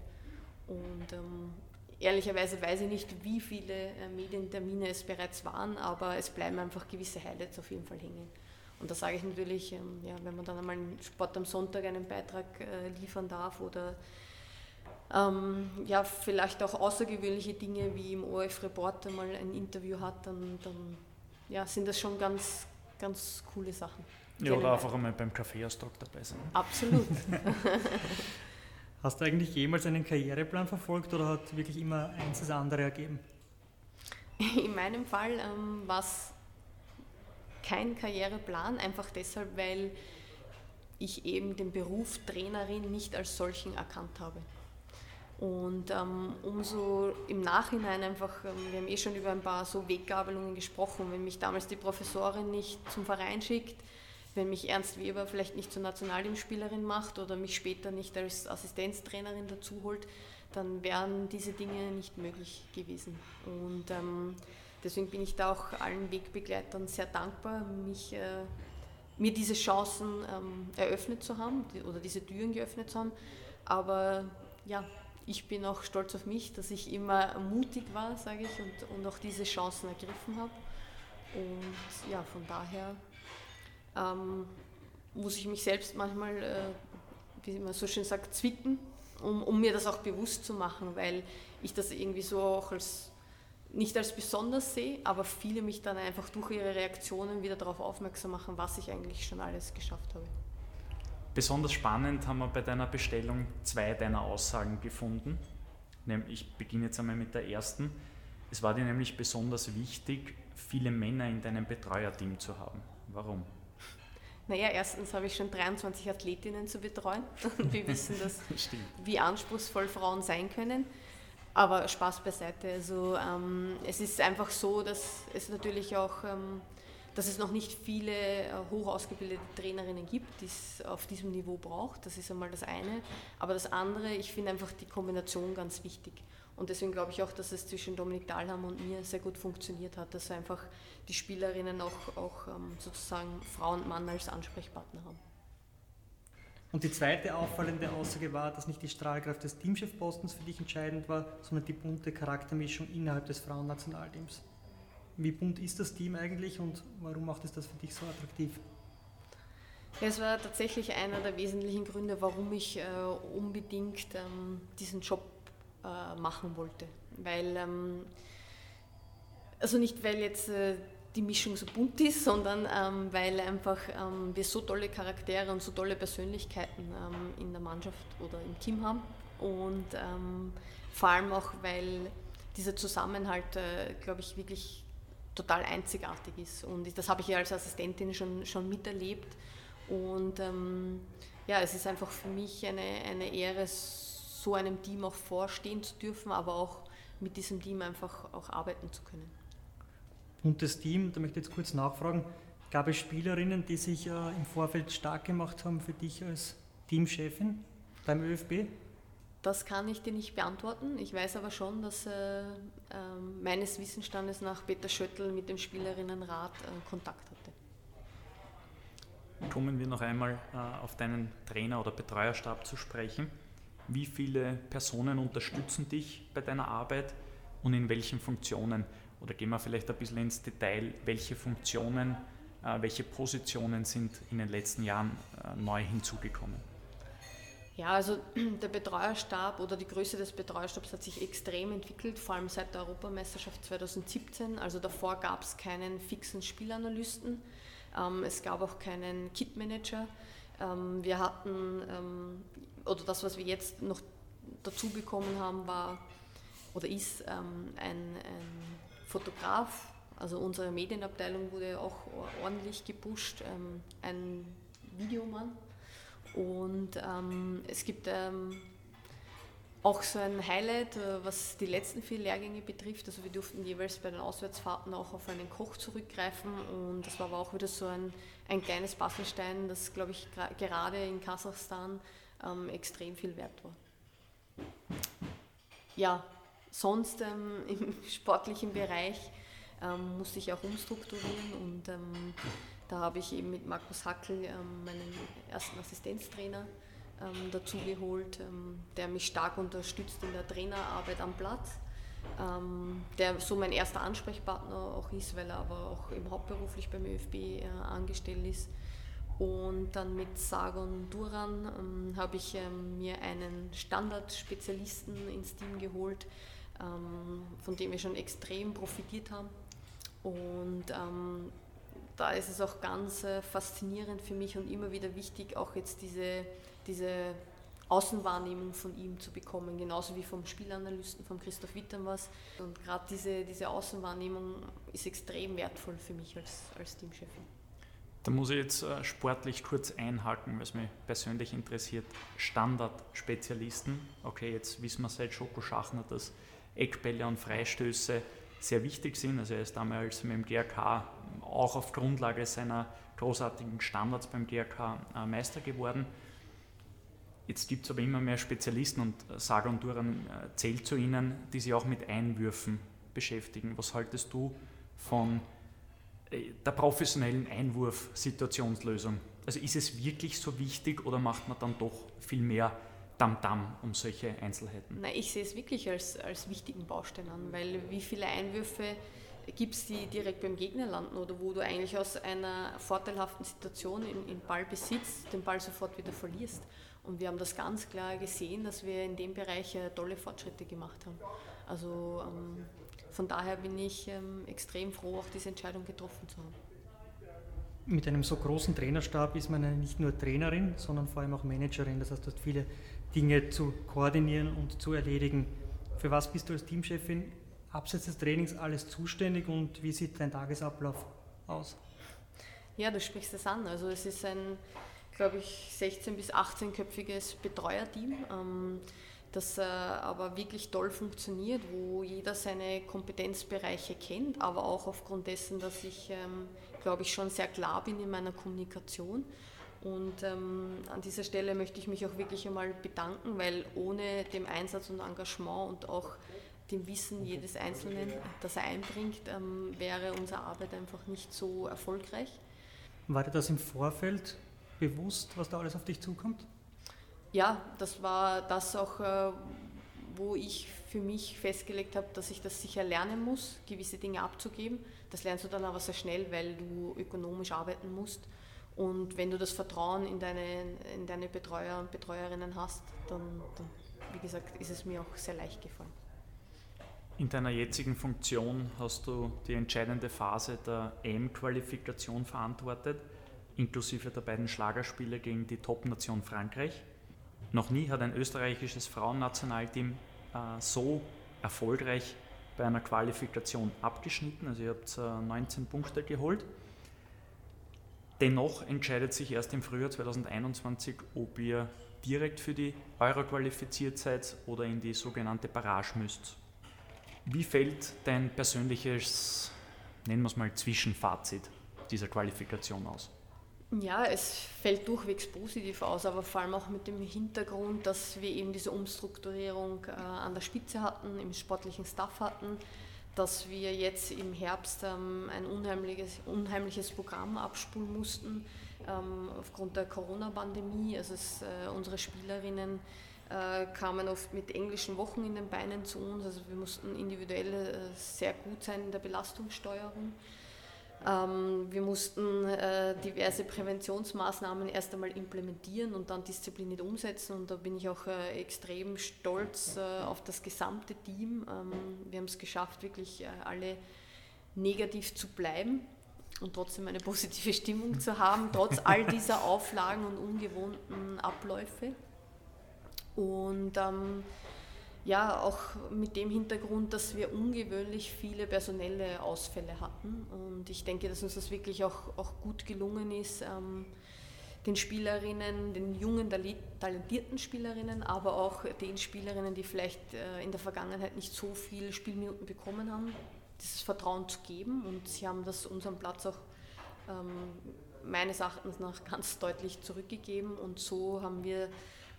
Und ähm, ehrlicherweise weiß ich nicht, wie viele äh, Medientermine es bereits waren, aber es bleiben einfach gewisse Highlights auf jeden Fall hängen. Und da sage ich natürlich, ähm, ja, wenn man dann einmal einen Sport am Sonntag einen Beitrag äh, liefern darf oder ähm, ja, vielleicht auch außergewöhnliche Dinge wie im ORF Reporter mal ein Interview hat, dann, dann ja, sind das schon ganz, ganz coole Sachen. Ja, oder einfach einmal beim Kaffeeaustausch dabei sein. Absolut. Hast du eigentlich jemals einen Karriereplan verfolgt oder hat wirklich immer eins das andere ergeben? In meinem Fall ähm, war es kein Karriereplan, einfach deshalb, weil ich eben den Beruf Trainerin nicht als solchen erkannt habe. Und ähm, umso im Nachhinein einfach, ähm, wir haben eh schon über ein paar so Weggabelungen gesprochen, wenn mich damals die Professorin nicht zum Verein schickt, wenn mich Ernst Weber vielleicht nicht zur Nationalteamspielerin macht oder mich später nicht als Assistenztrainerin dazu holt, dann wären diese Dinge nicht möglich gewesen. Und ähm, deswegen bin ich da auch allen Wegbegleitern sehr dankbar, mich, äh, mir diese Chancen ähm, eröffnet zu haben oder diese Türen geöffnet zu haben. Aber ja, ich bin auch stolz auf mich, dass ich immer mutig war, sage ich, und, und auch diese Chancen ergriffen habe. Und ja, von daher ähm, muss ich mich selbst manchmal, äh, wie man so schön sagt, zwicken, um, um mir das auch bewusst zu machen, weil ich das irgendwie so auch als nicht als besonders sehe, aber viele mich dann einfach durch ihre Reaktionen wieder darauf aufmerksam machen, was ich eigentlich schon alles geschafft habe. Besonders spannend haben wir bei deiner Bestellung zwei deiner Aussagen gefunden. Ich beginne jetzt einmal mit der ersten. Es war dir nämlich besonders wichtig, viele Männer in deinem Betreuerteam zu haben. Warum? Naja, erstens habe ich schon 23 Athletinnen zu betreuen und wir wissen, dass, wie anspruchsvoll Frauen sein können. Aber Spaß beiseite. Also ähm, es ist einfach so, dass es natürlich auch, ähm, dass es noch nicht viele äh, hoch ausgebildete Trainerinnen gibt, die es auf diesem Niveau braucht. Das ist einmal das eine. Aber das andere, ich finde einfach die Kombination ganz wichtig. Und deswegen glaube ich auch, dass es zwischen Dominik Dahlham und mir sehr gut funktioniert hat, dass einfach die Spielerinnen auch, auch ähm, sozusagen Frau und Mann als Ansprechpartner haben. Und die zweite auffallende Aussage war, dass nicht die Strahlkraft des Teamchefpostens für dich entscheidend war, sondern die bunte Charaktermischung innerhalb des Frauennationalteams. Wie bunt ist das Team eigentlich und warum macht es das für dich so attraktiv? Es war tatsächlich einer der wesentlichen Gründe, warum ich äh, unbedingt ähm, diesen Job äh, machen wollte. Weil, ähm, also nicht weil jetzt äh, die Mischung so bunt ist, sondern ähm, weil einfach ähm, wir so tolle Charaktere und so tolle Persönlichkeiten ähm, in der Mannschaft oder im Team haben. Und ähm, vor allem auch, weil dieser Zusammenhalt, äh, glaube ich, wirklich total einzigartig ist. Und das habe ich ja als Assistentin schon, schon miterlebt. Und ähm, ja, es ist einfach für mich eine, eine Ehre, so einem Team auch vorstehen zu dürfen, aber auch mit diesem Team einfach auch arbeiten zu können. Und das Team, da möchte ich jetzt kurz nachfragen, gab es Spielerinnen, die sich äh, im Vorfeld stark gemacht haben für dich als Teamchefin beim ÖFB? Das kann ich dir nicht beantworten. Ich weiß aber schon, dass äh, äh, meines Wissensstandes nach Peter Schöttl mit dem Spielerinnenrat äh, Kontakt hatte. Kommen wir noch einmal äh, auf deinen Trainer- oder Betreuerstab zu sprechen. Wie viele Personen unterstützen dich bei deiner Arbeit und in welchen Funktionen? Oder gehen wir vielleicht ein bisschen ins Detail, welche Funktionen, äh, welche Positionen sind in den letzten Jahren äh, neu hinzugekommen? Ja, also der Betreuerstab oder die Größe des Betreuerstabs hat sich extrem entwickelt, vor allem seit der Europameisterschaft 2017. Also davor gab es keinen fixen Spielanalysten, ähm, es gab auch keinen Kitmanager. Ähm, wir hatten ähm, oder das, was wir jetzt noch dazu bekommen haben, war oder ist ein, ein, Fotograf. Also unsere Medienabteilung wurde auch ordentlich gepusht, ein Videomann. Und ähm, es gibt ähm, auch so ein Highlight, äh, was die letzten vier Lehrgänge betrifft. Also wir durften jeweils bei den Auswärtsfahrten auch auf einen Koch zurückgreifen und das war aber auch wieder so ein, ein kleines Bastelstein, das, glaube ich, gerade in Kasachstan ähm, extrem viel wert war. Ja, sonst ähm, im sportlichen Bereich ähm, musste ich auch umstrukturieren und ähm, da habe ich eben mit Markus Hackel ähm, meinen ersten Assistenztrainer ähm, dazu geholt, ähm, der mich stark unterstützt in der Trainerarbeit am Platz. Ähm, der so mein erster Ansprechpartner auch ist, weil er aber auch eben hauptberuflich beim ÖFB äh, angestellt ist. Und dann mit Sargon Duran ähm, habe ich ähm, mir einen Standardspezialisten ins Team geholt, ähm, von dem wir schon extrem profitiert haben. Und ähm, da ist es auch ganz äh, faszinierend für mich und immer wieder wichtig, auch jetzt diese diese Außenwahrnehmung von ihm zu bekommen, genauso wie vom Spielanalysten, von Christoph Wittern was. Und gerade diese, diese Außenwahrnehmung ist extrem wertvoll für mich als, als Teamchefin. Da muss ich jetzt äh, sportlich kurz einhaken, es mich persönlich interessiert. Standardspezialisten, okay, jetzt wissen wir seit Schoko Schachner, dass Eckbälle und Freistöße sehr wichtig sind. Also er ist damals mit dem GRK auch auf Grundlage seiner großartigen Standards beim GRK äh, Meister geworden. Jetzt gibt es aber immer mehr Spezialisten und Saga und Duran äh, zählt zu ihnen, die sich auch mit Einwürfen beschäftigen. Was haltest du von äh, der professionellen Einwurf-Situationslösung? Also ist es wirklich so wichtig oder macht man dann doch viel mehr Tamtam um solche Einzelheiten? Nein, ich sehe es wirklich als, als wichtigen Baustein an, weil wie viele Einwürfe gibt es, die direkt beim Gegner landen oder wo du eigentlich aus einer vorteilhaften Situation in, in Ballbesitz den Ball sofort wieder verlierst. Und wir haben das ganz klar gesehen, dass wir in dem Bereich äh, tolle Fortschritte gemacht haben. Also ähm, von daher bin ich ähm, extrem froh, auch diese Entscheidung getroffen zu haben. Mit einem so großen Trainerstab ist man nicht nur Trainerin, sondern vor allem auch Managerin. Das heißt, du hast viele Dinge zu koordinieren und zu erledigen. Für was bist du als Teamchefin abseits des Trainings alles zuständig und wie sieht dein Tagesablauf aus? Ja, du sprichst es an. Also es ist ein glaube ich, 16- bis 18-köpfiges Betreuerteam, ähm, das äh, aber wirklich toll funktioniert, wo jeder seine Kompetenzbereiche kennt, aber auch aufgrund dessen, dass ich, ähm, glaube ich, schon sehr klar bin in meiner Kommunikation. Und ähm, an dieser Stelle möchte ich mich auch wirklich einmal bedanken, weil ohne dem Einsatz und Engagement und auch dem Wissen jedes Einzelnen, das er einbringt, ähm, wäre unsere Arbeit einfach nicht so erfolgreich. War dir das im Vorfeld bewusst, was da alles auf dich zukommt? Ja, das war das auch, äh, wo ich für mich festgelegt habe, dass ich das sicher lernen muss, gewisse Dinge abzugeben. Das lernst du dann aber sehr schnell, weil du ökonomisch arbeiten musst. Und wenn du das Vertrauen in deine, in deine Betreuer und Betreuerinnen hast, dann, dann, wie gesagt, ist es mir auch sehr leicht gefallen. In deiner jetzigen Funktion hast du die entscheidende Phase der EM-Qualifikation verantwortet inklusive der beiden Schlagerspiele gegen die Top-Nation Frankreich. Noch nie hat ein österreichisches Frauennationalteam äh, so erfolgreich bei einer Qualifikation abgeschnitten. Also ihr habt äh, 19 Punkte geholt. Dennoch entscheidet sich erst im Frühjahr 2021, ob ihr direkt für die Euro qualifiziert seid oder in die sogenannte Barrage müsst. Wie fällt dein persönliches, nennen wir es mal, Zwischenfazit dieser Qualifikation aus? Ja, es fällt durchwegs positiv aus, aber vor allem auch mit dem Hintergrund, dass wir eben diese Umstrukturierung äh, an der Spitze hatten, im sportlichen Staff hatten, dass wir jetzt im Herbst ähm, ein unheimliches, unheimliches Programm abspulen mussten ähm, aufgrund der Corona-Pandemie. Also es, äh, unsere Spielerinnen äh, kamen oft mit englischen Wochen in den Beinen zu uns. Also wir mussten individuell äh, sehr gut sein in der Belastungssteuerung. Ähm, wir mussten äh, diverse Präventionsmaßnahmen erst einmal implementieren und dann diszipliniert umsetzen und da bin ich auch äh, extrem stolz äh, auf das gesamte Team. Ähm, wir haben es geschafft, wirklich äh, alle negativ zu bleiben und trotzdem eine positive Stimmung zu haben, trotz all dieser Auflagen und ungewohnten Abläufe. Und ähm, ja, auch mit dem Hintergrund, dass wir ungewöhnlich viele personelle Ausfälle hatten. Und ich denke, dass uns das wirklich auch, auch gut gelungen ist, ähm, den Spielerinnen, den jungen, talentierten Spielerinnen, aber auch den Spielerinnen, die vielleicht äh, in der Vergangenheit nicht so viele Spielminuten bekommen haben, dieses Vertrauen zu geben. Und sie haben das unserem Platz auch ähm, meines Erachtens nach ganz deutlich zurückgegeben. Und so haben wir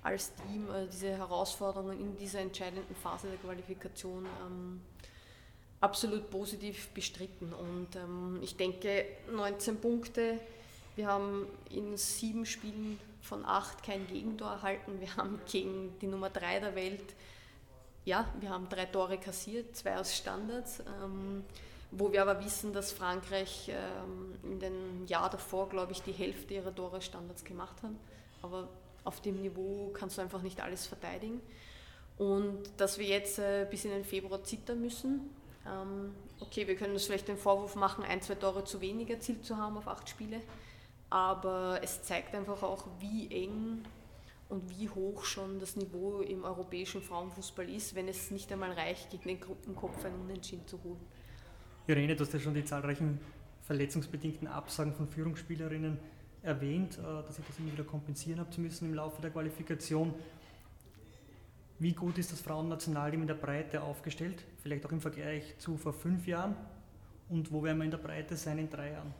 als Team äh, diese Herausforderungen in dieser entscheidenden Phase der Qualifikation ähm, absolut positiv bestritten. Und ähm, ich denke, 19 Punkte wir haben in sieben Spielen von acht kein Gegentor erhalten. Wir haben gegen die Nummer drei der Welt, ja, wir haben drei Tore kassiert, zwei aus Standards. Ähm, wo wir aber wissen, dass Frankreich ähm, in den Jahr davor, glaube ich, die Hälfte ihrer Tore Standards gemacht hat. Aber auf dem Niveau kannst du einfach nicht alles verteidigen. Und dass wir jetzt äh, bis in den Februar zittern müssen. Ähm, okay, wir können uns vielleicht den Vorwurf machen, ein, zwei Tore zu wenig erzielt zu haben auf acht Spiele aber es zeigt einfach auch, wie eng und wie hoch schon das Niveau im europäischen Frauenfußball ist, wenn es nicht einmal reicht, gegen den Gruppenkopf ein Unentschieden zu holen. Irene, du hast ja schon die zahlreichen verletzungsbedingten Absagen von Führungsspielerinnen erwähnt, äh, dass ihr das immer wieder kompensieren habt müssen im Laufe der Qualifikation. Wie gut ist das Frauennationalteam in der Breite aufgestellt? Vielleicht auch im Vergleich zu vor fünf Jahren? Und wo werden wir in der Breite sein in drei Jahren?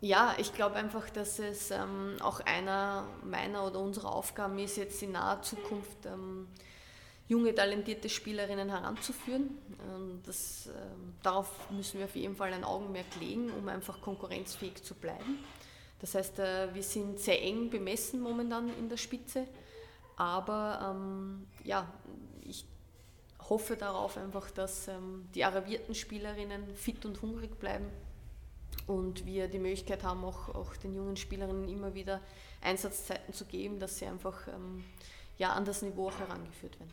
Ja, ich glaube einfach, dass es ähm, auch einer meiner oder unserer Aufgaben ist, jetzt in naher Zukunft ähm, junge, talentierte Spielerinnen heranzuführen. Ähm, das, ähm, darauf müssen wir auf jeden Fall ein Augenmerk legen, um einfach konkurrenzfähig zu bleiben. Das heißt, äh, wir sind sehr eng bemessen momentan in der Spitze, aber ähm, ja, ich hoffe darauf einfach, dass ähm, die arrivierten Spielerinnen fit und hungrig bleiben und wir die Möglichkeit haben, auch, auch den jungen Spielerinnen immer wieder Einsatzzeiten zu geben, dass sie einfach ähm, ja, an das Niveau herangeführt werden.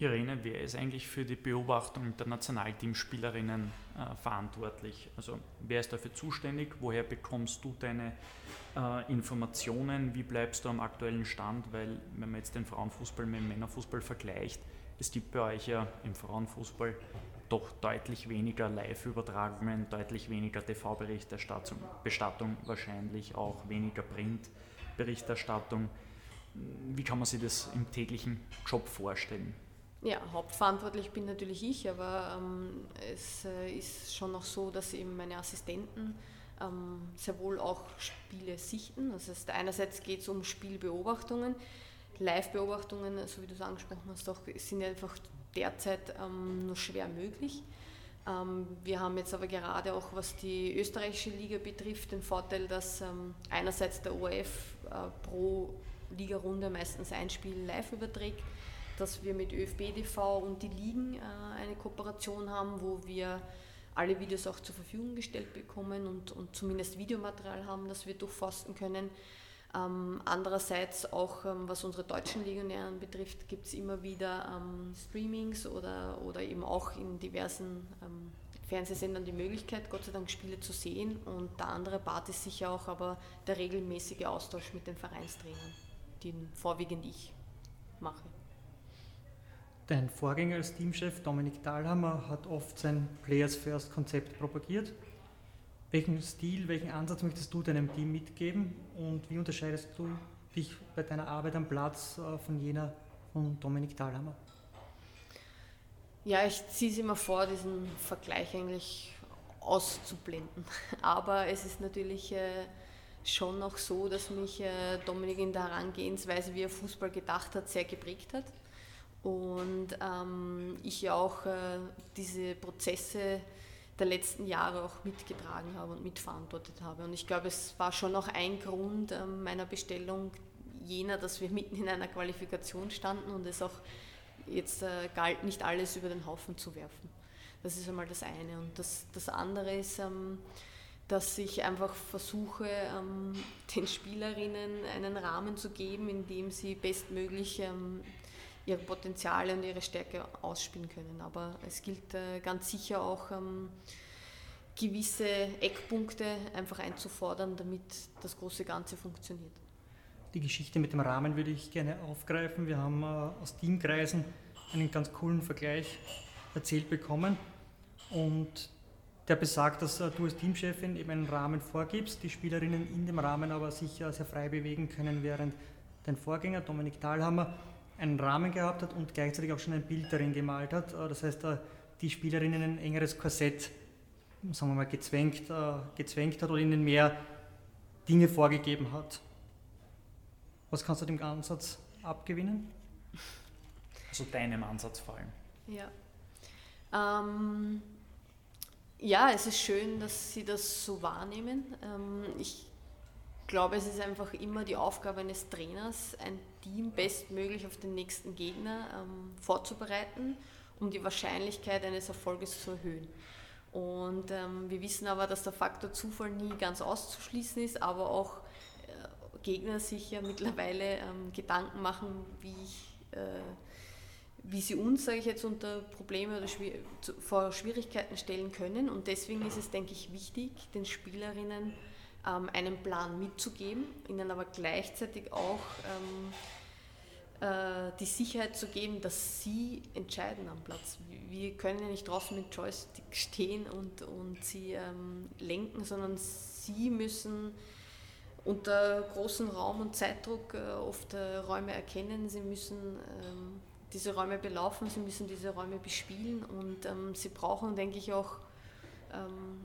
Irene, wer ist eigentlich für die Beobachtung der Nationalteamspielerinnen äh, verantwortlich? Also wer ist dafür zuständig? Woher bekommst du deine äh, Informationen? Wie bleibst du am aktuellen Stand? Weil wenn man jetzt den Frauenfußball mit dem Männerfußball vergleicht, es gibt bei euch ja im Frauenfußball doch deutlich weniger Live-Übertragungen, deutlich weniger TV-Berichterstattung, wahrscheinlich auch weniger Print-Berichterstattung. Wie kann man sich das im täglichen Job vorstellen? Ja, hauptverantwortlich bin natürlich ich, aber ähm, es äh, ist schon noch so, dass eben meine Assistenten ähm, sehr wohl auch Spiele sichten. Das heißt, einerseits geht es um Spielbeobachtungen, Live-Beobachtungen, so wie du es angesprochen hast, auch, sind einfach derzeit ähm, nur schwer möglich. Ähm, wir haben jetzt aber gerade auch, was die österreichische Liga betrifft, den Vorteil, dass ähm, einerseits der ORF äh, pro Ligarunde meistens ein Spiel live überträgt, dass wir mit ÖFB TV und die Ligen äh, eine Kooperation haben, wo wir alle Videos auch zur Verfügung gestellt bekommen und, und zumindest Videomaterial haben, das wir durchforsten können. Ähm, andererseits auch, ähm, was unsere deutschen Legionären betrifft, gibt es immer wieder ähm, Streamings oder, oder eben auch in diversen ähm, Fernsehsendern die Möglichkeit, Gott sei Dank Spiele zu sehen. Und der andere Part ist sicher auch aber der regelmäßige Austausch mit den Vereinstrainern, den vorwiegend ich mache. Dein Vorgänger als Teamchef Dominik Dahlhammer hat oft sein Players First Konzept propagiert. Welchen Stil, welchen Ansatz möchtest du deinem Team mitgeben und wie unterscheidest du dich bei deiner Arbeit am Platz äh, von jener von Dominik Dahlhammer? Ja, ich ziehe es immer vor, diesen Vergleich eigentlich auszublenden. Aber es ist natürlich äh, schon noch so, dass mich äh, Dominik in der Herangehensweise, wie er Fußball gedacht hat, sehr geprägt hat. Und ähm, ich ja auch äh, diese Prozesse der letzten Jahre auch mitgetragen habe und mitverantwortet habe. Und ich glaube, es war schon noch ein Grund ähm, meiner Bestellung jener, dass wir mitten in einer Qualifikation standen und es auch jetzt äh, galt, nicht alles über den Haufen zu werfen. Das ist einmal das eine. Und das, das andere ist, ähm, dass ich einfach versuche, ähm, den Spielerinnen einen Rahmen zu geben, in dem sie bestmöglich ihre Potenziale und ihre Stärke ausspielen können. Aber es gilt äh, ganz sicher auch ähm, gewisse Eckpunkte einfach einzufordern, damit das große Ganze funktioniert. Die Geschichte mit dem Rahmen würde ich gerne aufgreifen. Wir haben äh, aus Teamkreisen einen ganz coolen Vergleich erzählt bekommen und der besagt, dass du als Teamchefin eben einen Rahmen vorgibst, die Spielerinnen in dem Rahmen aber sich sehr frei bewegen können, während dein Vorgänger Dominik Thalhammer einen Rahmen gehabt hat und gleichzeitig auch schon ein Bild darin gemalt hat. Das heißt, die Spielerinnen ein engeres Korsett, sagen wir mal, gezwängt, gezwängt hat oder ihnen mehr Dinge vorgegeben hat. Was kannst du dem Ansatz abgewinnen? Also deinem Ansatz vor allem. Ja. Ähm, ja, es ist schön, dass Sie das so wahrnehmen. Ähm, ich glaube, es ist einfach immer die Aufgabe eines Trainers, ein Team bestmöglich auf den nächsten Gegner ähm, vorzubereiten, um die Wahrscheinlichkeit eines Erfolges zu erhöhen. Und ähm, wir wissen aber, dass der Faktor Zufall nie ganz auszuschließen ist, aber auch äh, Gegner sich ja mittlerweile ähm, Gedanken machen, wie ich äh, wie sie uns, sage ich jetzt, unter Probleme oder schwier vor Schwierigkeiten stellen können. Und deswegen ist es, denke ich, wichtig, den Spielerinnen ähm, einen Plan mitzugeben, ihnen aber gleichzeitig auch ähm, äh, die Sicherheit zu geben, dass sie entscheiden am Platz. Wir können ja nicht draußen mit Joystick stehen und, und sie ähm, lenken, sondern sie müssen unter großem Raum- und Zeitdruck äh, oft äh, Räume erkennen. Sie müssen ähm, diese Räume belaufen, sie müssen diese Räume bespielen und ähm, sie brauchen, denke ich, auch ähm,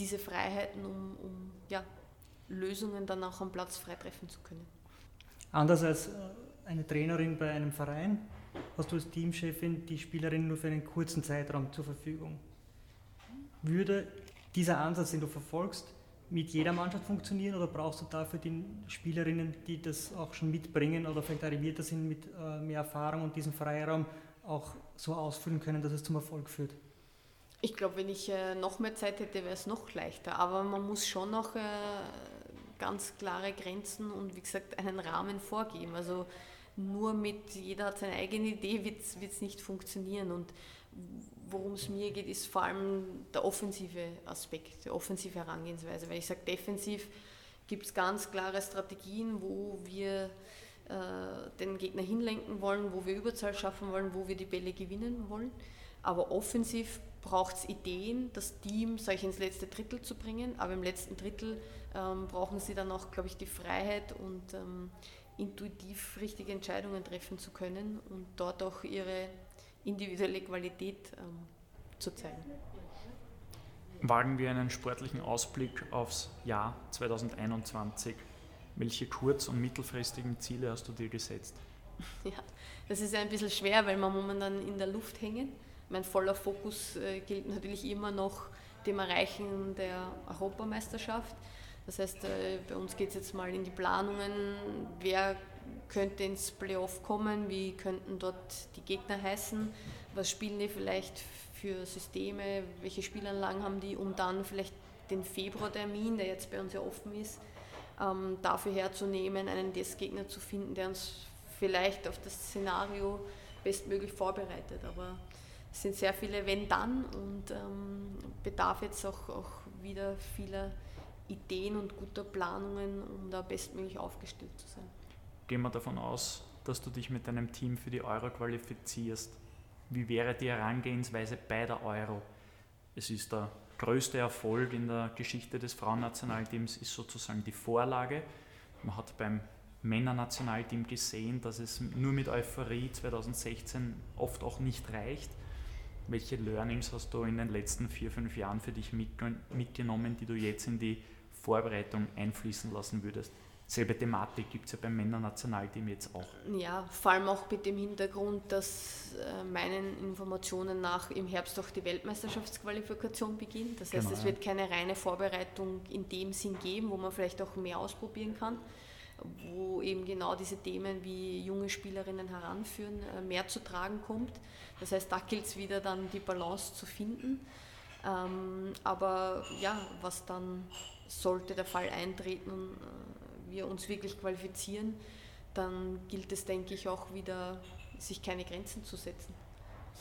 diese Freiheiten, um, um ja, Lösungen dann auch am Platz freitreffen zu können. Anders als äh, eine Trainerin bei einem Verein hast du als Teamchefin die Spielerin nur für einen kurzen Zeitraum zur Verfügung. Würde dieser Ansatz, den du verfolgst, mit jeder Mannschaft funktionieren oder brauchst du dafür die Spielerinnen, die das auch schon mitbringen oder vielleicht arrivierter sind mit äh, mehr Erfahrung und diesen Freiraum auch so ausfüllen können, dass es zum Erfolg führt? Ich glaube, wenn ich äh, noch mehr Zeit hätte, wäre es noch leichter. Aber man muss schon noch äh, ganz klare Grenzen und wie gesagt einen Rahmen vorgeben. Also nur mit jeder hat seine eigene Idee, wird es nicht funktionieren. Und worum es mir geht, ist vor allem der offensive Aspekt, die offensive Herangehensweise. Weil ich sage, defensiv gibt es ganz klare Strategien, wo wir äh, den Gegner hinlenken wollen, wo wir Überzahl schaffen wollen, wo wir die Bälle gewinnen wollen. Aber offensiv braucht es Ideen, das Team solch ins letzte Drittel zu bringen. Aber im letzten Drittel ähm, brauchen sie dann auch, glaube ich, die Freiheit und ähm, intuitiv richtige Entscheidungen treffen zu können und dort auch ihre individuelle Qualität ähm, zu zeigen. Wagen wir einen sportlichen Ausblick aufs Jahr 2021. Welche kurz- und mittelfristigen Ziele hast du dir gesetzt? Ja, das ist ein bisschen schwer, weil wir momentan in der Luft hängen. Mein voller Fokus äh, gilt natürlich immer noch dem Erreichen der Europameisterschaft. Das heißt, äh, bei uns geht es jetzt mal in die Planungen, wer könnte ins Playoff kommen, wie könnten dort die Gegner heißen, was spielen die vielleicht für Systeme, welche Spielanlagen haben die, um dann vielleicht den Februartermin, der jetzt bei uns ja offen ist, ähm, dafür herzunehmen, einen Testgegner zu finden, der uns vielleicht auf das Szenario bestmöglich vorbereitet. Aber es sind sehr viele Wenn-Dann und ähm, bedarf jetzt auch, auch wieder vieler Ideen und guter Planungen, um da bestmöglich aufgestellt zu sein gehen wir davon aus, dass du dich mit deinem Team für die Euro qualifizierst. Wie wäre die Herangehensweise bei der Euro? Es ist der größte Erfolg in der Geschichte des Frauennationalteams, ist sozusagen die Vorlage. Man hat beim Männernationalteam gesehen, dass es nur mit Euphorie 2016 oft auch nicht reicht. Welche Learnings hast du in den letzten vier, fünf Jahren für dich mitgenommen, die du jetzt in die Vorbereitung einfließen lassen würdest? selbe Thematik gibt es ja beim Männernationalteam jetzt auch. Ja, vor allem auch mit dem Hintergrund, dass äh, meinen Informationen nach im Herbst auch die Weltmeisterschaftsqualifikation beginnt. Das heißt, genau, es wird keine reine Vorbereitung in dem Sinn geben, wo man vielleicht auch mehr ausprobieren kann, wo eben genau diese Themen wie junge Spielerinnen heranführen, äh, mehr zu tragen kommt. Das heißt, da gilt es wieder dann die Balance zu finden. Ähm, aber ja, was dann sollte der Fall eintreten, äh, wir uns wirklich qualifizieren, dann gilt es, denke ich, auch wieder, sich keine Grenzen zu setzen.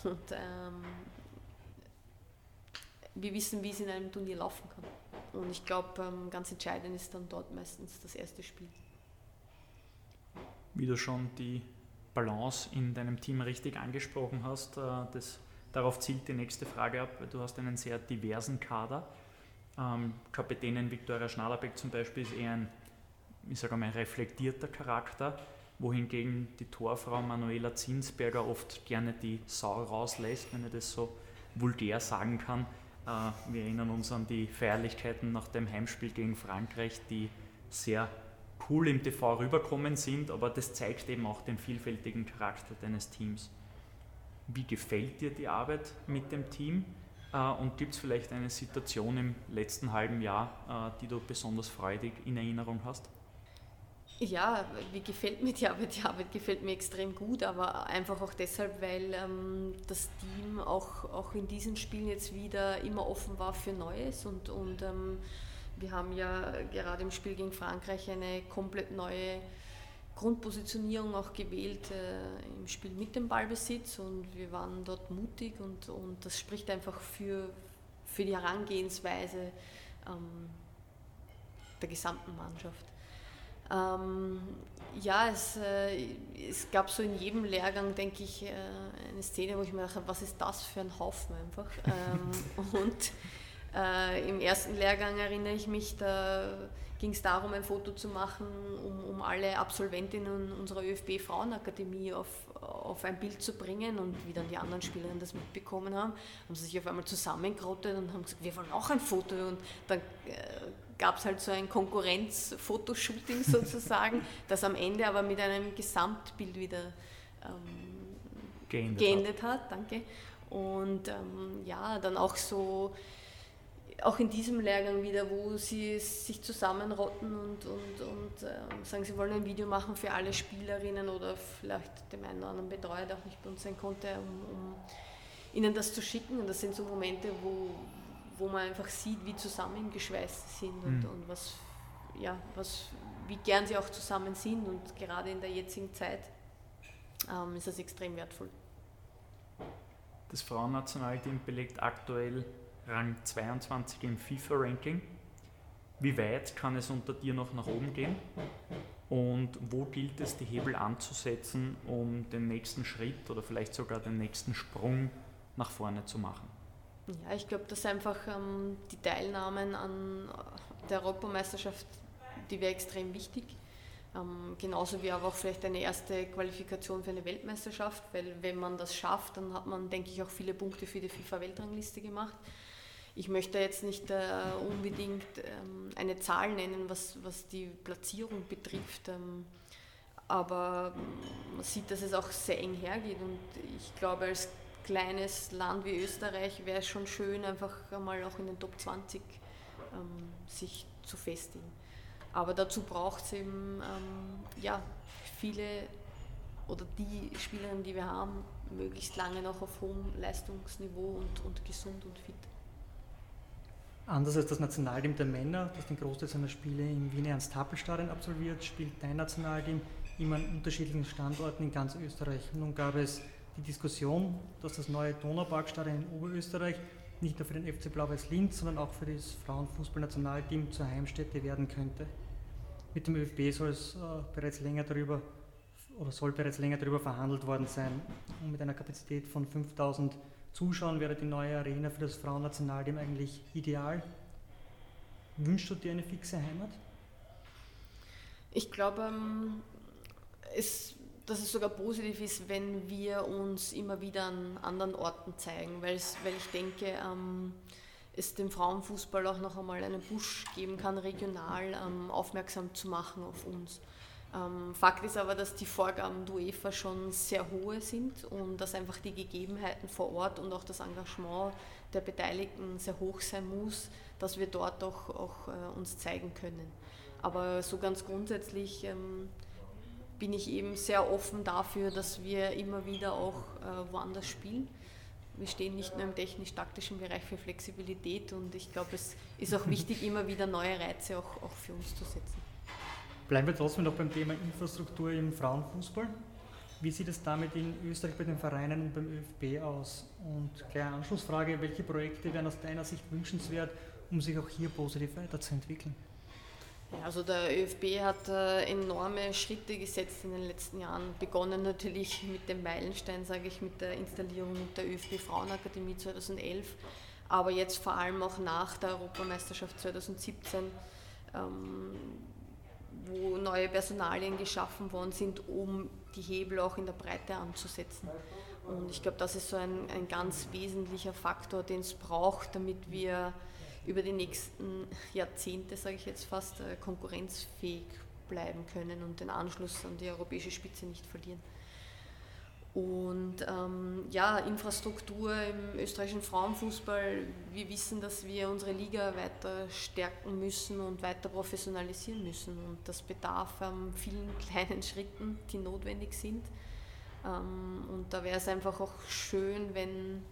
Und ähm, wir wissen, wie es in einem Turnier laufen kann. Und ich glaube, ähm, ganz entscheidend ist dann dort meistens das erste Spiel. Wie du schon die Balance in deinem Team richtig angesprochen hast, äh, das Darauf zielt die nächste Frage ab, du hast einen sehr diversen Kader. Ähm, Kapitänin Viktoria Schnaderbeck zum Beispiel ist eher ein, ich sage mal, reflektierter Charakter, wohingegen die Torfrau Manuela Zinsberger oft gerne die Sau rauslässt, wenn ich das so vulgär sagen kann. Äh, wir erinnern uns an die Feierlichkeiten nach dem Heimspiel gegen Frankreich, die sehr cool im TV rüberkommen sind, aber das zeigt eben auch den vielfältigen Charakter deines Teams. Wie gefällt dir die Arbeit mit dem Team? Äh, und gibt es vielleicht eine Situation im letzten halben Jahr, äh, die du besonders freudig in Erinnerung hast? Ja, wie gefällt mir die Arbeit? Die Arbeit gefällt mir extrem gut, aber einfach auch deshalb, weil ähm, das Team auch, auch in diesen Spielen jetzt wieder immer offen war für Neues und, und ähm, wir haben ja gerade im Spiel gegen Frankreich eine komplett neue Grundpositionierung auch gewählt äh, im Spiel mit dem Ballbesitz und wir waren dort mutig und, und das spricht einfach für, für die Herangehensweise ähm, der gesamten Mannschaft. Ähm, ja, es, äh, es gab so in jedem Lehrgang, denke ich, äh, eine Szene, wo ich mir dachte, was ist das für ein Haufen einfach. Ähm, und äh, im ersten Lehrgang erinnere ich mich, da ging es darum, ein Foto zu machen, um, um alle Absolventinnen unserer ÖFB-Frauenakademie auf, auf ein Bild zu bringen. Und wie dann die anderen Spielerinnen das mitbekommen haben, haben sie sich auf einmal zusammengerottet und haben gesagt, wir wollen auch ein Foto. Und dann äh, gab es halt so ein Konkurrenz-Fotoshooting sozusagen, das am Ende aber mit einem Gesamtbild wieder ähm, geendet, geendet hat. hat. Danke. Und ähm, ja, dann auch so auch in diesem Lehrgang wieder, wo sie sich zusammenrotten und, und, und äh, sagen, sie wollen ein Video machen für alle Spielerinnen oder vielleicht dem einen oder anderen Betreuer, der auch nicht bei uns sein konnte, um, um ihnen das zu schicken. Und das sind so Momente, wo, wo man einfach sieht, wie zusammengeschweißt sie sind und, mhm. und was, ja, was, wie gern sie auch zusammen sind. Und gerade in der jetzigen Zeit ähm, ist das extrem wertvoll. Das Frauennationalteam belegt aktuell Rang 22 im FIFA-Ranking. Wie weit kann es unter dir noch nach oben gehen? Und wo gilt es, die Hebel anzusetzen, um den nächsten Schritt oder vielleicht sogar den nächsten Sprung nach vorne zu machen? Ja, ich glaube, dass einfach ähm, die Teilnahmen an der Europameisterschaft, die wäre extrem wichtig. Ähm, genauso wie aber auch vielleicht eine erste Qualifikation für eine Weltmeisterschaft, weil wenn man das schafft, dann hat man, denke ich, auch viele Punkte für die FIFA-Weltrangliste gemacht. Ich möchte jetzt nicht äh, unbedingt ähm, eine Zahl nennen, was, was die Platzierung betrifft, ähm, aber man sieht, dass es auch sehr eng hergeht und ich glaube, als kleines Land wie Österreich wäre es schon schön, einfach einmal auch in den Top 20 ähm, sich zu festigen. Aber dazu braucht es eben ähm, ja, viele oder die Spielerinnen, die wir haben, möglichst lange noch auf hohem Leistungsniveau und, und gesund und fit. Anders als das Nationalteam der Männer, das den Großteil seiner Spiele im Wiener Ernst-Happel-Stadion absolviert, spielt dein Nationalteam immer an unterschiedlichen Standorten in ganz Österreich. Nun gab es die Diskussion, dass das neue Donauparkstadion in Oberösterreich nicht nur für den FC Blau-Weiß Linz, sondern auch für das Frauenfußballnationalteam zur Heimstätte werden könnte. Mit dem ÖFB soll es äh, bereits länger darüber oder soll bereits länger darüber verhandelt worden sein. Und mit einer Kapazität von 5000 Zuschauen wäre die neue Arena für das Frauennationalteam eigentlich ideal. Wünschst du dir eine fixe Heimat? Ich glaube, ähm, es, dass es sogar positiv ist, wenn wir uns immer wieder an anderen Orten zeigen, weil, ich denke, ähm, es dem Frauenfußball auch noch einmal einen Push geben kann, regional ähm, aufmerksam zu machen auf uns. Ähm, Fakt ist aber, dass die Vorgaben der UEFA schon sehr hohe sind und dass einfach die Gegebenheiten vor Ort und auch das Engagement der Beteiligten sehr hoch sein muss, dass wir dort auch, auch äh, uns zeigen können. Aber so ganz grundsätzlich ähm, bin ich eben sehr offen dafür, dass wir immer wieder auch äh, woanders spielen. Wir stehen nicht nur im technisch-taktischen Bereich für Flexibilität und ich glaube, es ist auch wichtig, immer wieder neue Reize auch, auch für uns zu setzen. Bleiben wir trotzdem noch beim Thema Infrastruktur im Frauenfußball. Wie sieht es damit in Österreich bei den Vereinen und beim ÖFB aus? Und kleine Anschlussfrage, welche Projekte wären aus deiner Sicht wünschenswert, um sich auch hier positiv weiterzuentwickeln? Ja, also der ÖFB hat äh, enorme Schritte gesetzt in den letzten Jahren. Begonnen natürlich mit dem Meilenstein, sage ich, mit der Installierung der ÖFB Frauenakademie 2011, aber jetzt vor allem auch nach der Europameisterschaft 2017, ähm, wo neue Personalien geschaffen worden sind, um die Hebel auch in der Breite anzusetzen. Und ich glaube, das ist so ein, ein ganz wesentlicher Faktor, den es braucht, damit wir über die nächsten Jahrzehnte, sage ich jetzt fast, äh, konkurrenzfähig bleiben können und den Anschluss an die europäische Spitze nicht verlieren. Und ähm, ja, Infrastruktur im österreichischen Frauenfußball. Wir wissen, dass wir unsere Liga weiter stärken müssen und weiter professionalisieren müssen. Und das bedarf an vielen kleinen Schritten, die notwendig sind. Ähm, und da wäre es einfach auch schön, wenn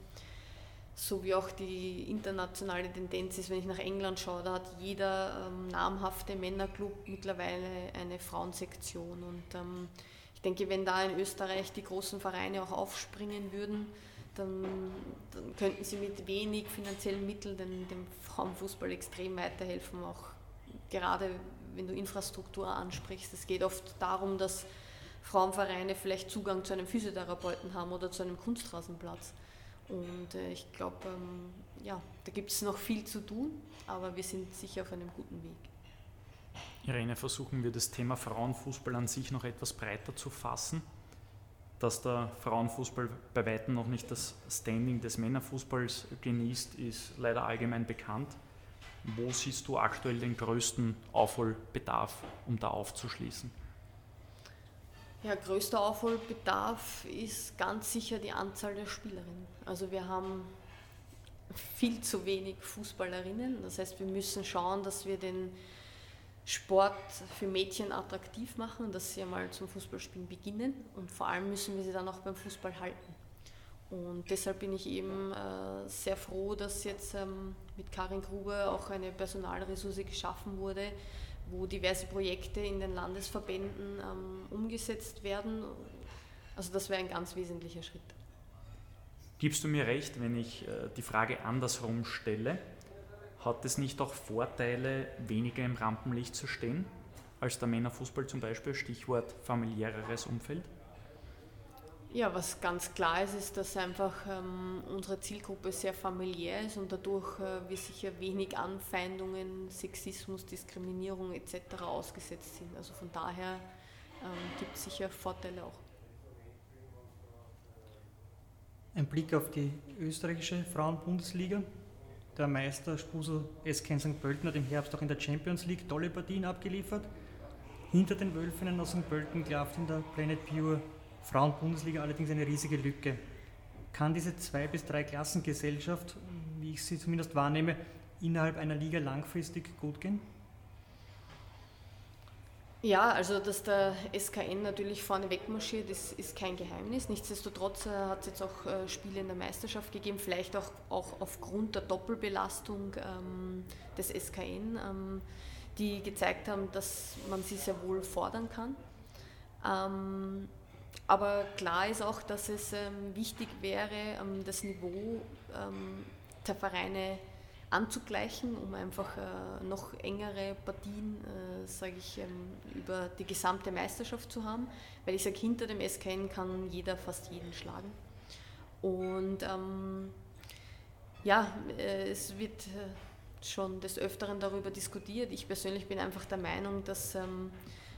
so wie auch die internationale Tendenz ist, wenn ich nach England schaue, da hat jeder ähm, namhafte Männerclub mittlerweile eine Frauensektion. Und ähm, ich denke, wenn da in Österreich die großen Vereine auch aufspringen würden, dann, dann könnten sie mit wenig finanziellen Mitteln dem, dem Frauenfußball extrem weiterhelfen. Auch gerade wenn du Infrastruktur ansprichst. Es geht oft darum, dass Frauenvereine vielleicht Zugang zu einem Physiotherapeuten haben oder zu einem Kunstrasenplatz. Und äh, ich glaube, ähm, ja, da gibt es noch viel zu tun, aber wir sind sicher auf einem guten Weg. Irene, versuchen wir das Thema Frauenfußball an sich noch etwas breiter zu fassen. Dass der Frauenfußball bei weitem noch nicht das Standing des Männerfußballs genießt, ist leider allgemein bekannt. Wo siehst du aktuell den größten Aufholbedarf, um da aufzuschließen? Ja, größter Aufholbedarf ist ganz sicher die Anzahl der Spielerinnen. Also wir haben viel zu wenig Fußballerinnen. Das heißt, wir müssen schauen, dass wir den Sport für Mädchen attraktiv machen, dass sie einmal zum Fußballspielen beginnen und vor allem müssen wir sie dann auch beim Fußball halten. Und deshalb bin ich eben äh, sehr froh, dass jetzt ähm, mit Karin Gruber auch eine Personalressource geschaffen wurde, wo diverse Projekte in den Landesverbänden ähm, umgesetzt werden. Also das wäre ein ganz wesentlicher Schritt. Gibst du mir recht, wenn ich äh, die Frage andersrum stelle? Hat es nicht auch Vorteile, weniger im Rampenlicht zu stehen als der Männerfußball zum Beispiel? Stichwort familiäreres Umfeld? Ja, was ganz klar ist, ist, dass einfach ähm, unsere Zielgruppe sehr familiär ist und dadurch äh, wir sicher wenig Anfeindungen, Sexismus, Diskriminierung etc. ausgesetzt sind. Also von daher ähm, gibt es sicher Vorteile auch. Ein Blick auf die österreichische Frauenbundesliga. Der Meister Spusel SK St. Pölten hat im Herbst auch in der Champions League tolle Partien abgeliefert. Hinter den Wölfinnen aus St. Pölten klafft in der Planet Pure Frauenbundesliga allerdings eine riesige Lücke. Kann diese zwei bis drei Klassengesellschaft, wie ich sie zumindest wahrnehme, innerhalb einer Liga langfristig gut gehen? Ja, also dass der SKN natürlich vorne wegmarschiert, ist, ist kein Geheimnis. Nichtsdestotrotz äh, hat es jetzt auch äh, Spiele in der Meisterschaft gegeben, vielleicht auch, auch aufgrund der Doppelbelastung ähm, des SKN, ähm, die gezeigt haben, dass man sie sehr wohl fordern kann. Ähm, aber klar ist auch, dass es ähm, wichtig wäre, ähm, das Niveau ähm, der Vereine anzugleichen, um einfach äh, noch engere Partien, äh, sage ich, ähm, über die gesamte Meisterschaft zu haben. Weil ich sage, hinter dem SKN kann jeder fast jeden schlagen. Und ähm, ja, äh, es wird äh, schon des Öfteren darüber diskutiert. Ich persönlich bin einfach der Meinung, dass ähm,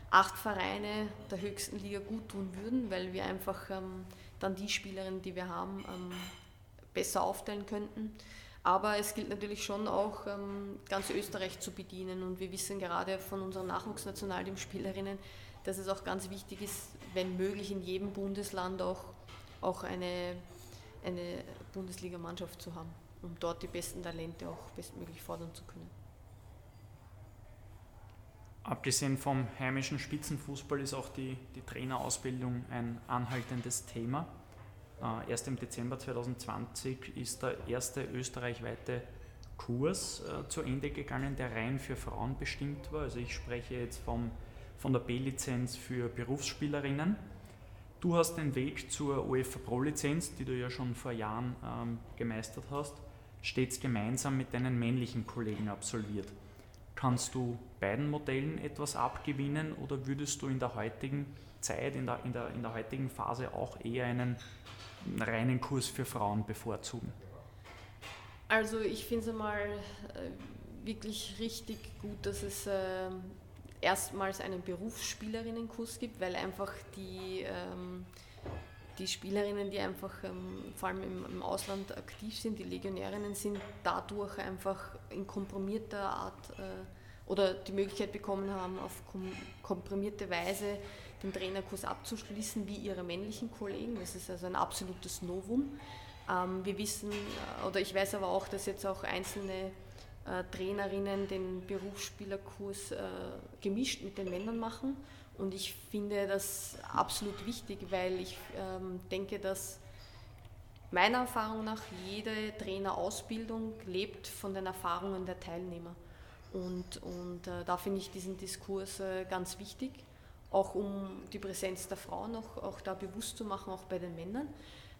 acht Vereine der höchsten Liga gut tun würden, weil wir einfach ähm, dann die Spielerinnen, die wir haben, ähm, besser aufteilen könnten. Aber es gilt natürlich schon auch, ähm, ganz Österreich zu bedienen. Und wir wissen gerade von unseren Nachwuchsnationalteamspielerinnen, dass es auch ganz wichtig ist, wenn möglich in jedem Bundesland auch, auch eine, eine Bundesligamannschaft zu haben, um dort die besten Talente auch bestmöglich fordern zu können. Abgesehen vom heimischen Spitzenfußball ist auch die, die Trainerausbildung ein anhaltendes Thema. Äh, erst im Dezember 2020 ist der erste österreichweite Kurs äh, zu Ende gegangen, der rein für Frauen bestimmt war. Also ich spreche jetzt vom, von der B-Lizenz für Berufsspielerinnen. Du hast den Weg zur UEFA Pro-Lizenz, die du ja schon vor Jahren ähm, gemeistert hast, stets gemeinsam mit deinen männlichen Kollegen absolviert. Kannst du beiden Modellen etwas abgewinnen oder würdest du in der heutigen Zeit, in der, in der, in der heutigen Phase auch eher einen reinen Kurs für Frauen bevorzugen? Also ich finde es einmal äh, wirklich richtig gut, dass es äh, erstmals einen Berufsspielerinnenkurs gibt, weil einfach die, ähm, die Spielerinnen, die einfach ähm, vor allem im, im, Ausland aktiv sind, die Legionärinnen sind, dadurch einfach in komprimierter Art äh, oder die Möglichkeit bekommen haben, auf kom komprimierte Weise den Trainerkurs abzuschließen wie ihre männlichen Kollegen. Das ist also ein absolutes Novum. Ähm, wir wissen, äh, oder ich weiß aber auch, dass jetzt auch einzelne äh, Trainerinnen den Berufsspielerkurs äh, gemischt mit den Männern machen. Und ich finde das absolut wichtig, weil ich ähm, denke, dass meiner Erfahrung nach jede Trainerausbildung lebt von den Erfahrungen der Teilnehmer. Und, und äh, da finde ich diesen Diskurs äh, ganz wichtig, auch um die Präsenz der Frauen auch, auch da bewusst zu machen, auch bei den Männern.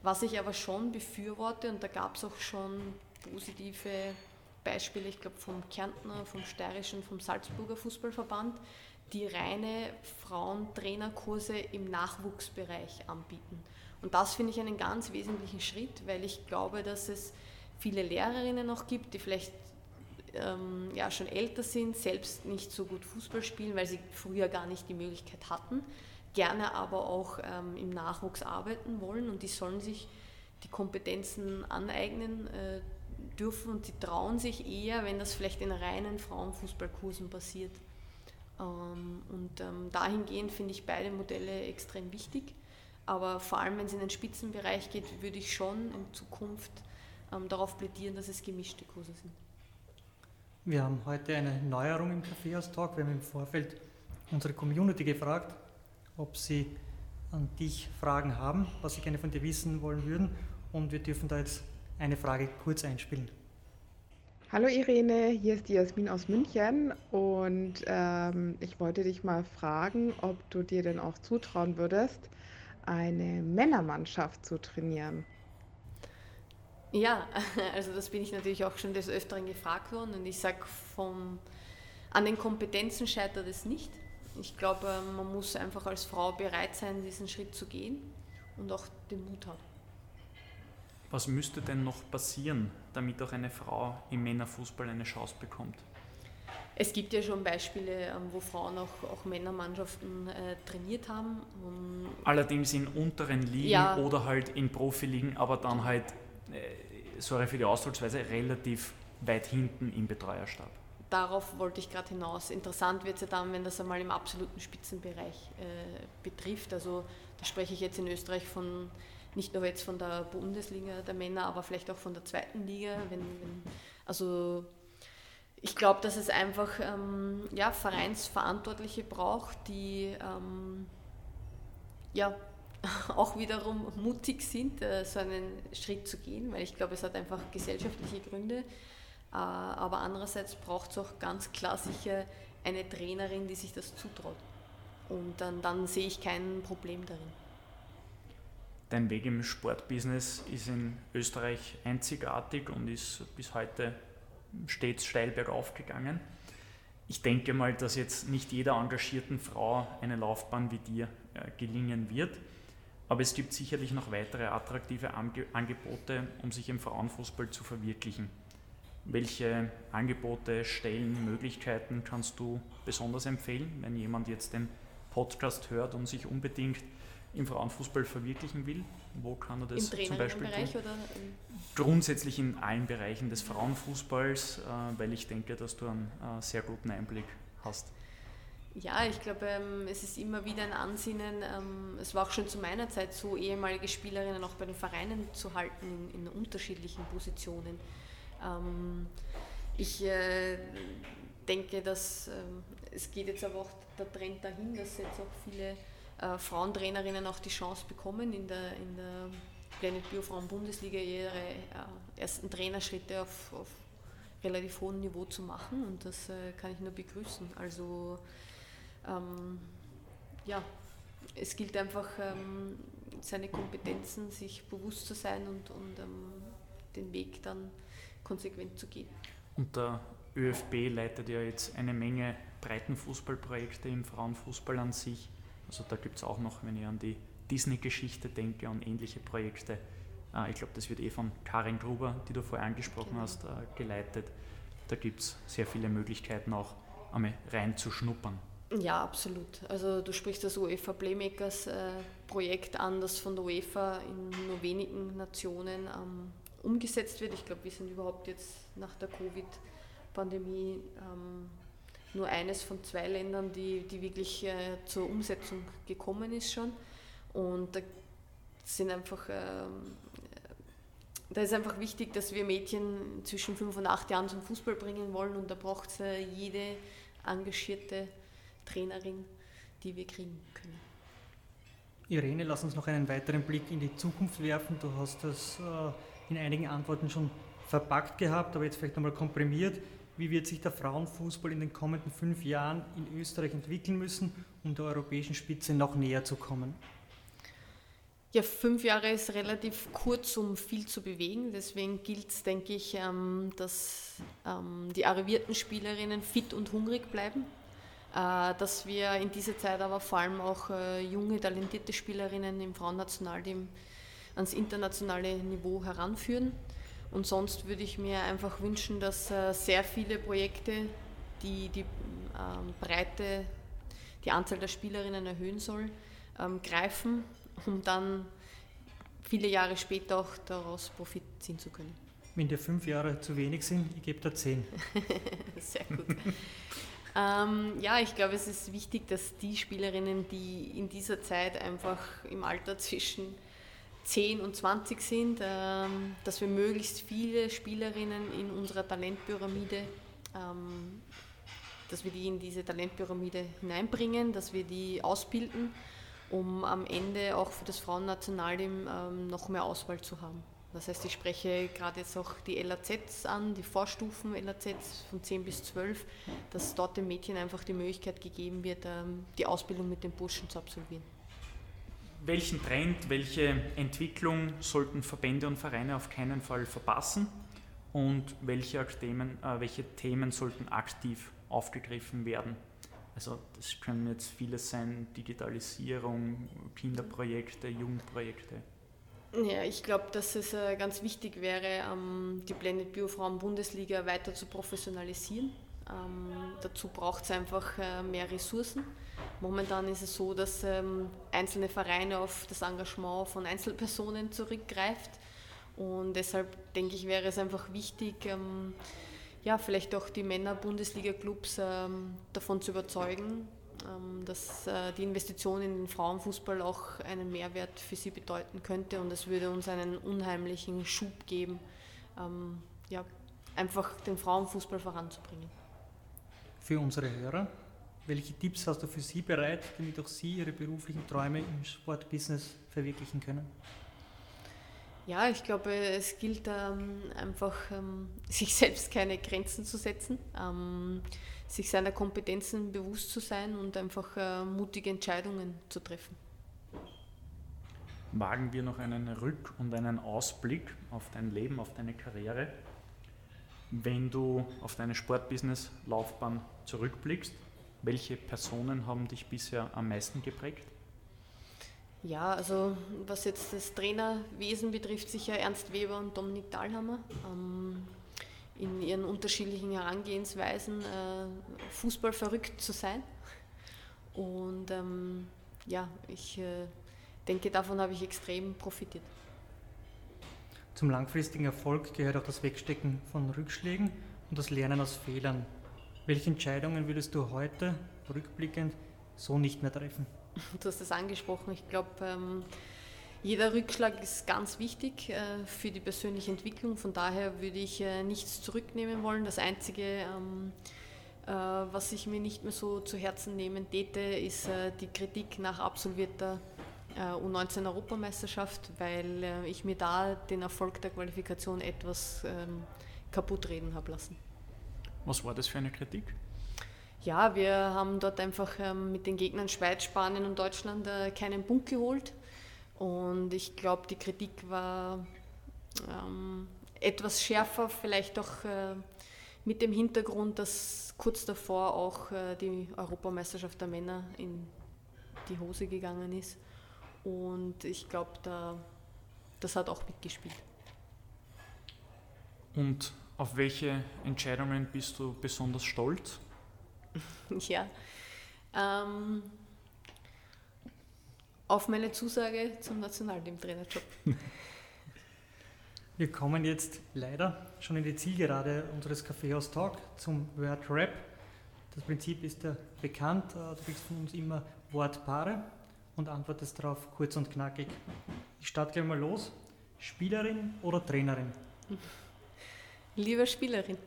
Was ich aber schon befürworte, und da gab es auch schon positive Beispiele, ich glaube vom Kärntner, vom Steirischen, vom Salzburger Fußballverband, die reine Frauentrainerkurse im Nachwuchsbereich anbieten. Und das finde ich einen ganz wesentlichen Schritt, weil ich glaube, dass es viele Lehrerinnen noch gibt, die vielleicht ähm, ja, schon älter sind, selbst nicht so gut Fußball spielen, weil sie früher gar nicht die Möglichkeit hatten, gerne aber auch ähm, im Nachwuchs arbeiten wollen und die sollen sich die Kompetenzen aneignen, äh, dürfen und sie trauen sich eher, wenn das vielleicht in reinen Frauenfußballkursen passiert. Ähm, und ähm, dahingehend finde ich beide Modelle extrem wichtig. Aber vor allem, wenn es in den Spitzenbereich geht, würde ich schon in Zukunft ähm, darauf plädieren, dass es gemischte Kurse sind. Wir haben heute eine Neuerung im Kaffeehaus-Talk. Wir haben im Vorfeld unsere Community gefragt, ob sie an dich Fragen haben, was sie gerne von dir wissen wollen würden. Und wir dürfen da jetzt eine Frage kurz einspielen. Hallo Irene, hier ist die Jasmin aus München und ähm, ich wollte dich mal fragen, ob du dir denn auch zutrauen würdest, eine Männermannschaft zu trainieren. Ja, also das bin ich natürlich auch schon des Öfteren gefragt worden und ich sage, an den Kompetenzen scheitert es nicht. Ich glaube, man muss einfach als Frau bereit sein, diesen Schritt zu gehen und auch den Mut haben. Was müsste denn noch passieren, damit auch eine Frau im Männerfußball eine Chance bekommt? Es gibt ja schon Beispiele, ähm, wo Frauen auch, auch Männermannschaften äh, trainiert haben. Allerdings in unteren Ligen ja. oder halt in Profiligen, aber dann halt, äh, sorry für die Ausdrucksweise, relativ weit hinten im Betreuerstab. Darauf wollte ich gerade hinaus. Interessant wird es ja dann, wenn das einmal im absoluten Spitzenbereich äh, betrifft. Also da spreche ich jetzt in Österreich von nicht nur jetzt von der Bundesliga der Männer, aber vielleicht auch von der zweiten Liga. Wenn, wenn also ich glaube, dass es einfach ähm, ja, Vereinsverantwortliche braucht, die ähm, ja, auch wiederum mutig sind, äh, so einen Schritt zu gehen, weil ich glaube, es hat einfach gesellschaftliche Gründe. Äh, aber andererseits braucht es auch ganz klar sicher eine Trainerin, die sich das zutraut. Und dann, dann sehe ich kein Problem darin. Dein Weg im Sportbusiness ist in Österreich einzigartig und ist bis heute stets steil bergauf gegangen. Ich denke mal, dass jetzt nicht jeder engagierten Frau eine Laufbahn wie dir äh, gelingen wird, aber es gibt sicherlich noch weitere attraktive Angebote, um sich im Frauenfußball zu verwirklichen. Welche Angebote, Stellen, Möglichkeiten kannst du besonders empfehlen, wenn jemand jetzt den Podcast hört und sich unbedingt im Frauenfußball verwirklichen will? Wo kann er das Im zum Beispiel Bereich tun? Grundsätzlich in allen Bereichen des Frauenfußballs, äh, weil ich denke, dass du einen äh, sehr guten Einblick hast. Ja, ich glaube, ähm, es ist immer wieder ein Ansinnen. Ähm, es war auch schon zu meiner Zeit so, ehemalige Spielerinnen auch bei den Vereinen zu halten in, unterschiedlichen Positionen. Ähm, ich äh, denke, dass es geht jetzt aber auch der Trend dahin, dass jetzt auch viele äh, Frauentrainerinnen auch die Chance bekommen, in der, in der Planet Bio Frauen Bundesliga ihre äh, ersten Trainerschritte auf, auf relativ hohem Niveau zu machen und das kann ich nur begrüßen. Also ähm, ja, es gilt einfach, ähm, seine Kompetenzen sich bewusst zu sein und, und ähm, den Weg dann konsequent zu gehen. Und der ÖFB leitet ja jetzt eine Menge Breitenfußballprojekte im Frauenfußball an sich. Also da gibt es auch noch, wenn ich an die Disney-Geschichte denke, an ähnliche Projekte. Äh, ich glaube, das wird eh von Karin Gruber, die du vorher angesprochen genau. hast, äh, geleitet. Da gibt es sehr viele Möglichkeiten auch einmal reinzuschnuppern. Ja, absolut. Also du sprichst das UEFA Playmakers äh, Projekt an, das von der UEFA in nur wenigen Nationen ähm, umgesetzt wird. Ich glaube, wir sind überhaupt jetzt nach der Covid-Pandemie ähm, nur eines von zwei Ländern, die, die wirklich äh, zur Umsetzung gekommen ist schon. Und da sind einfach, äh, da ist einfach wichtig, dass wir Mädchen zwischen fünf und acht Jahren zum Fußball bringen wollen und da braucht es äh, jede engagierte Trainerin, die wir kriegen können. Irene, lass uns noch einen weiteren Blick in die Zukunft werfen. Du hast das äh, in einigen Antworten schon verpackt gehabt, aber jetzt vielleicht nochmal komprimiert. Wie wird sich der Frauenfußball in den kommenden fünf Jahren in Österreich entwickeln müssen, um der europäischen Spitze noch näher zu kommen? Ja, fünf Jahre ist relativ kurz, um viel zu bewegen. Deswegen gilt es, denke ich, ähm, dass ähm, die arrivierten Spielerinnen fit und hungrig bleiben. Äh, dass wir in dieser Zeit aber vor allem auch äh, junge, talentierte Spielerinnen im Frauennationalteam ans internationale Niveau heranführen. Und sonst würde ich mir einfach wünschen, dass äh, sehr viele Projekte, die die ähm, Breite, die Anzahl der Spielerinnen erhöhen soll, ähm, greifen, um dann viele Jahre später auch daraus Profit ziehen zu können. Wenn dir fünf Jahre zu wenig sind, ich gebe da zehn. sehr gut. ähm, ja, ich glaube, es ist wichtig, dass die Spielerinnen, die in dieser Zeit einfach im Alter zwischen 10 und 20 sind, ähm, dass wir möglichst viele Spielerinnen in unserer Talentpyramide, ähm, dass wir die in diese Talentpyramide hineinbringen, dass wir die ausbilden, um am Ende auch für das Frauennationalteam ähm, noch mehr Auswahl zu haben. Das heißt, ich spreche gerade jetzt auch die LAZs an, die Vorstufen LAZs von 10 bis 12, dass dort den Mädchen einfach die Möglichkeit gegeben wird, die Ausbildung mit den Burschen zu absolvieren welchen Trend, welche Entwicklung sollten Verbände und Vereine auf keinen Fall verpassen und welche Themen, äh, welche Themen sollten aktiv aufgegriffen werden? Also das können jetzt vieles sein, Digitalisierung, Kinderprojekte, Jugendprojekte. Ja, ich glaube, dass es äh, ganz wichtig wäre, ähm, die Blended Biofrauen Bundesliga weiter zu professionalisieren. Ähm, dazu braucht es einfach äh, mehr Ressourcen. Momentan ist es so, dass ähm, einzelne Vereine auf das Engagement von Einzelpersonen zurückgreift. Und deshalb denke ich, wäre es einfach wichtig, ja, vielleicht auch die Männer-Bundesliga-Clubs davon zu überzeugen, dass äh, die Investition in den Frauenfußball auch einen Mehrwert für sie bedeuten könnte und es würde uns einen unheimlichen Schub geben, ähm, ja, einfach den Frauenfußball voranzubringen. Für unsere Hörer, welche Tipps hast du für Sie bereit, damit auch Sie Ihre beruflichen Träume im Sportbusiness verwirklichen können? Ja, ich glaube, es gilt ähm, einfach, ähm, sich selbst keine Grenzen zu setzen, ähm, sich seiner Kompetenzen bewusst zu sein und einfach äh, mutige Entscheidungen zu treffen. Wagen wir noch einen Rück- und einen Ausblick auf dein Leben, auf deine Karriere. Wenn du auf deine Sportbusiness-Laufbahn zurückblickst, welche Personen haben dich bisher am meisten geprägt? Ja, also was jetzt das Trainerwesen betrifft, sicher Ernst Weber und Dominik Dahlhammer. Ähm, in ihren unterschiedlichen Herangehensweisen äh, Fußball verrückt zu sein. Und ähm, ja, ich äh, denke, davon habe ich extrem profitiert. Zum langfristigen Erfolg gehört auch das Wegstecken von Rückschlägen und das Lernen aus Fehlern. Welche Entscheidungen würdest du heute rückblickend so nicht mehr treffen? Du hast es angesprochen. Ich glaube, ähm, jeder Rückschlag ist ganz wichtig äh, für die persönliche Entwicklung. Von daher würde ich äh, nichts zurücknehmen wollen. Das Einzige, ähm, äh, was ich mir nicht mehr so zu Herzen nehmen täte, ist die Kritik nach absolvierter äh, U19-Europameisterschaft, weil ich mir da den Erfolg der Qualifikation etwas ähm, kaputt reden habe lassen. Was war das für eine Kritik? Ja, wir haben dort einfach ähm, mit den Gegnern Schweiz, Spanien und Deutschland keinen Punkt geholt. Und ich glaube, die Kritik war ähm, etwas schärfer, vielleicht auch äh, mit dem Hintergrund, dass kurz davor auch äh, die Europameisterschaft der Männer in die Hose gegangen ist. Und ich glaube, da, das hat auch mitgespielt. Und auf welche Entscheidungen bist du besonders stolz? ja. Ähm, auf meine Zusage zum Nationalteamtrainerjob. Wir kommen jetzt leider schon in die Zielgerade unseres Kaffeehaus Talk zum Word Rap. Das Prinzip ist ja bekannt. Äh, du kriegst von uns immer Wortpaare und antwortest darauf kurz und knackig. Ich starte gleich mal los. Spielerin oder Trainerin? Lieber Spielerin.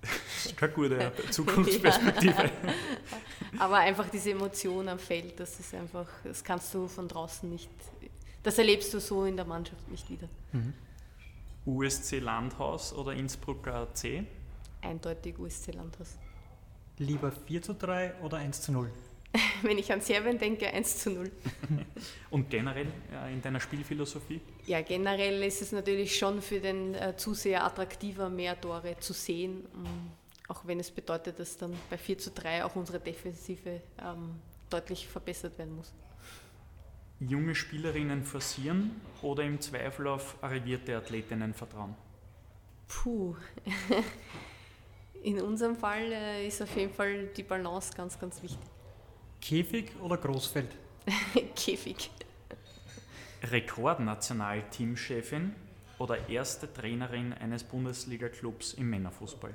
Das ist keine gute Zukunftsperspektive. Ja. Aber einfach diese Emotion am Feld, das ist einfach, das kannst du von draußen nicht, das erlebst du so in der Mannschaft nicht wieder. Mhm. USC Landhaus oder Innsbrucker AC? Eindeutig USC Landhaus. Lieber 4 zu 3 oder 1 zu 0? Wenn ich an Serbien denke, 1 zu 0. Und generell in deiner Spielphilosophie? Ja, generell ist es natürlich schon für den äh, Zuseher attraktiver, mehr Tore zu sehen. Ähm, auch wenn es bedeutet, dass dann bei 4 zu 3 auch unsere Defensive ähm, deutlich verbessert werden muss. Junge Spielerinnen forcieren oder im Zweifel auf arrivierte Athletinnen vertrauen? Puh. In unserem Fall äh, ist auf jeden Fall die Balance ganz, ganz wichtig. Käfig oder Großfeld? Käfig. Rekordnationalteamchefin oder erste Trainerin eines Bundesliga-Clubs im Männerfußball?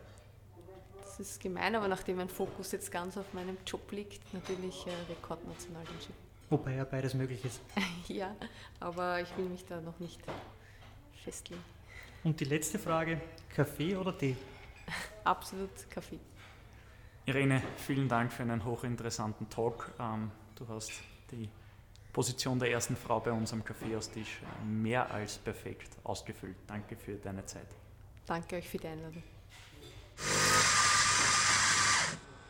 Das ist gemein, aber nachdem mein Fokus jetzt ganz auf meinem Job liegt, natürlich äh, Rekordnationalteamchefin. Wobei ja beides möglich ist. ja, aber ich will mich da noch nicht festlegen. Und die letzte Frage, Kaffee oder Tee? Absolut Kaffee. Irene, vielen Dank für einen hochinteressanten Talk. Ähm, du hast die Position der ersten Frau bei uns am Kaffeehaustisch mehr als perfekt ausgefüllt. Danke für deine Zeit. Danke euch für die Einladung.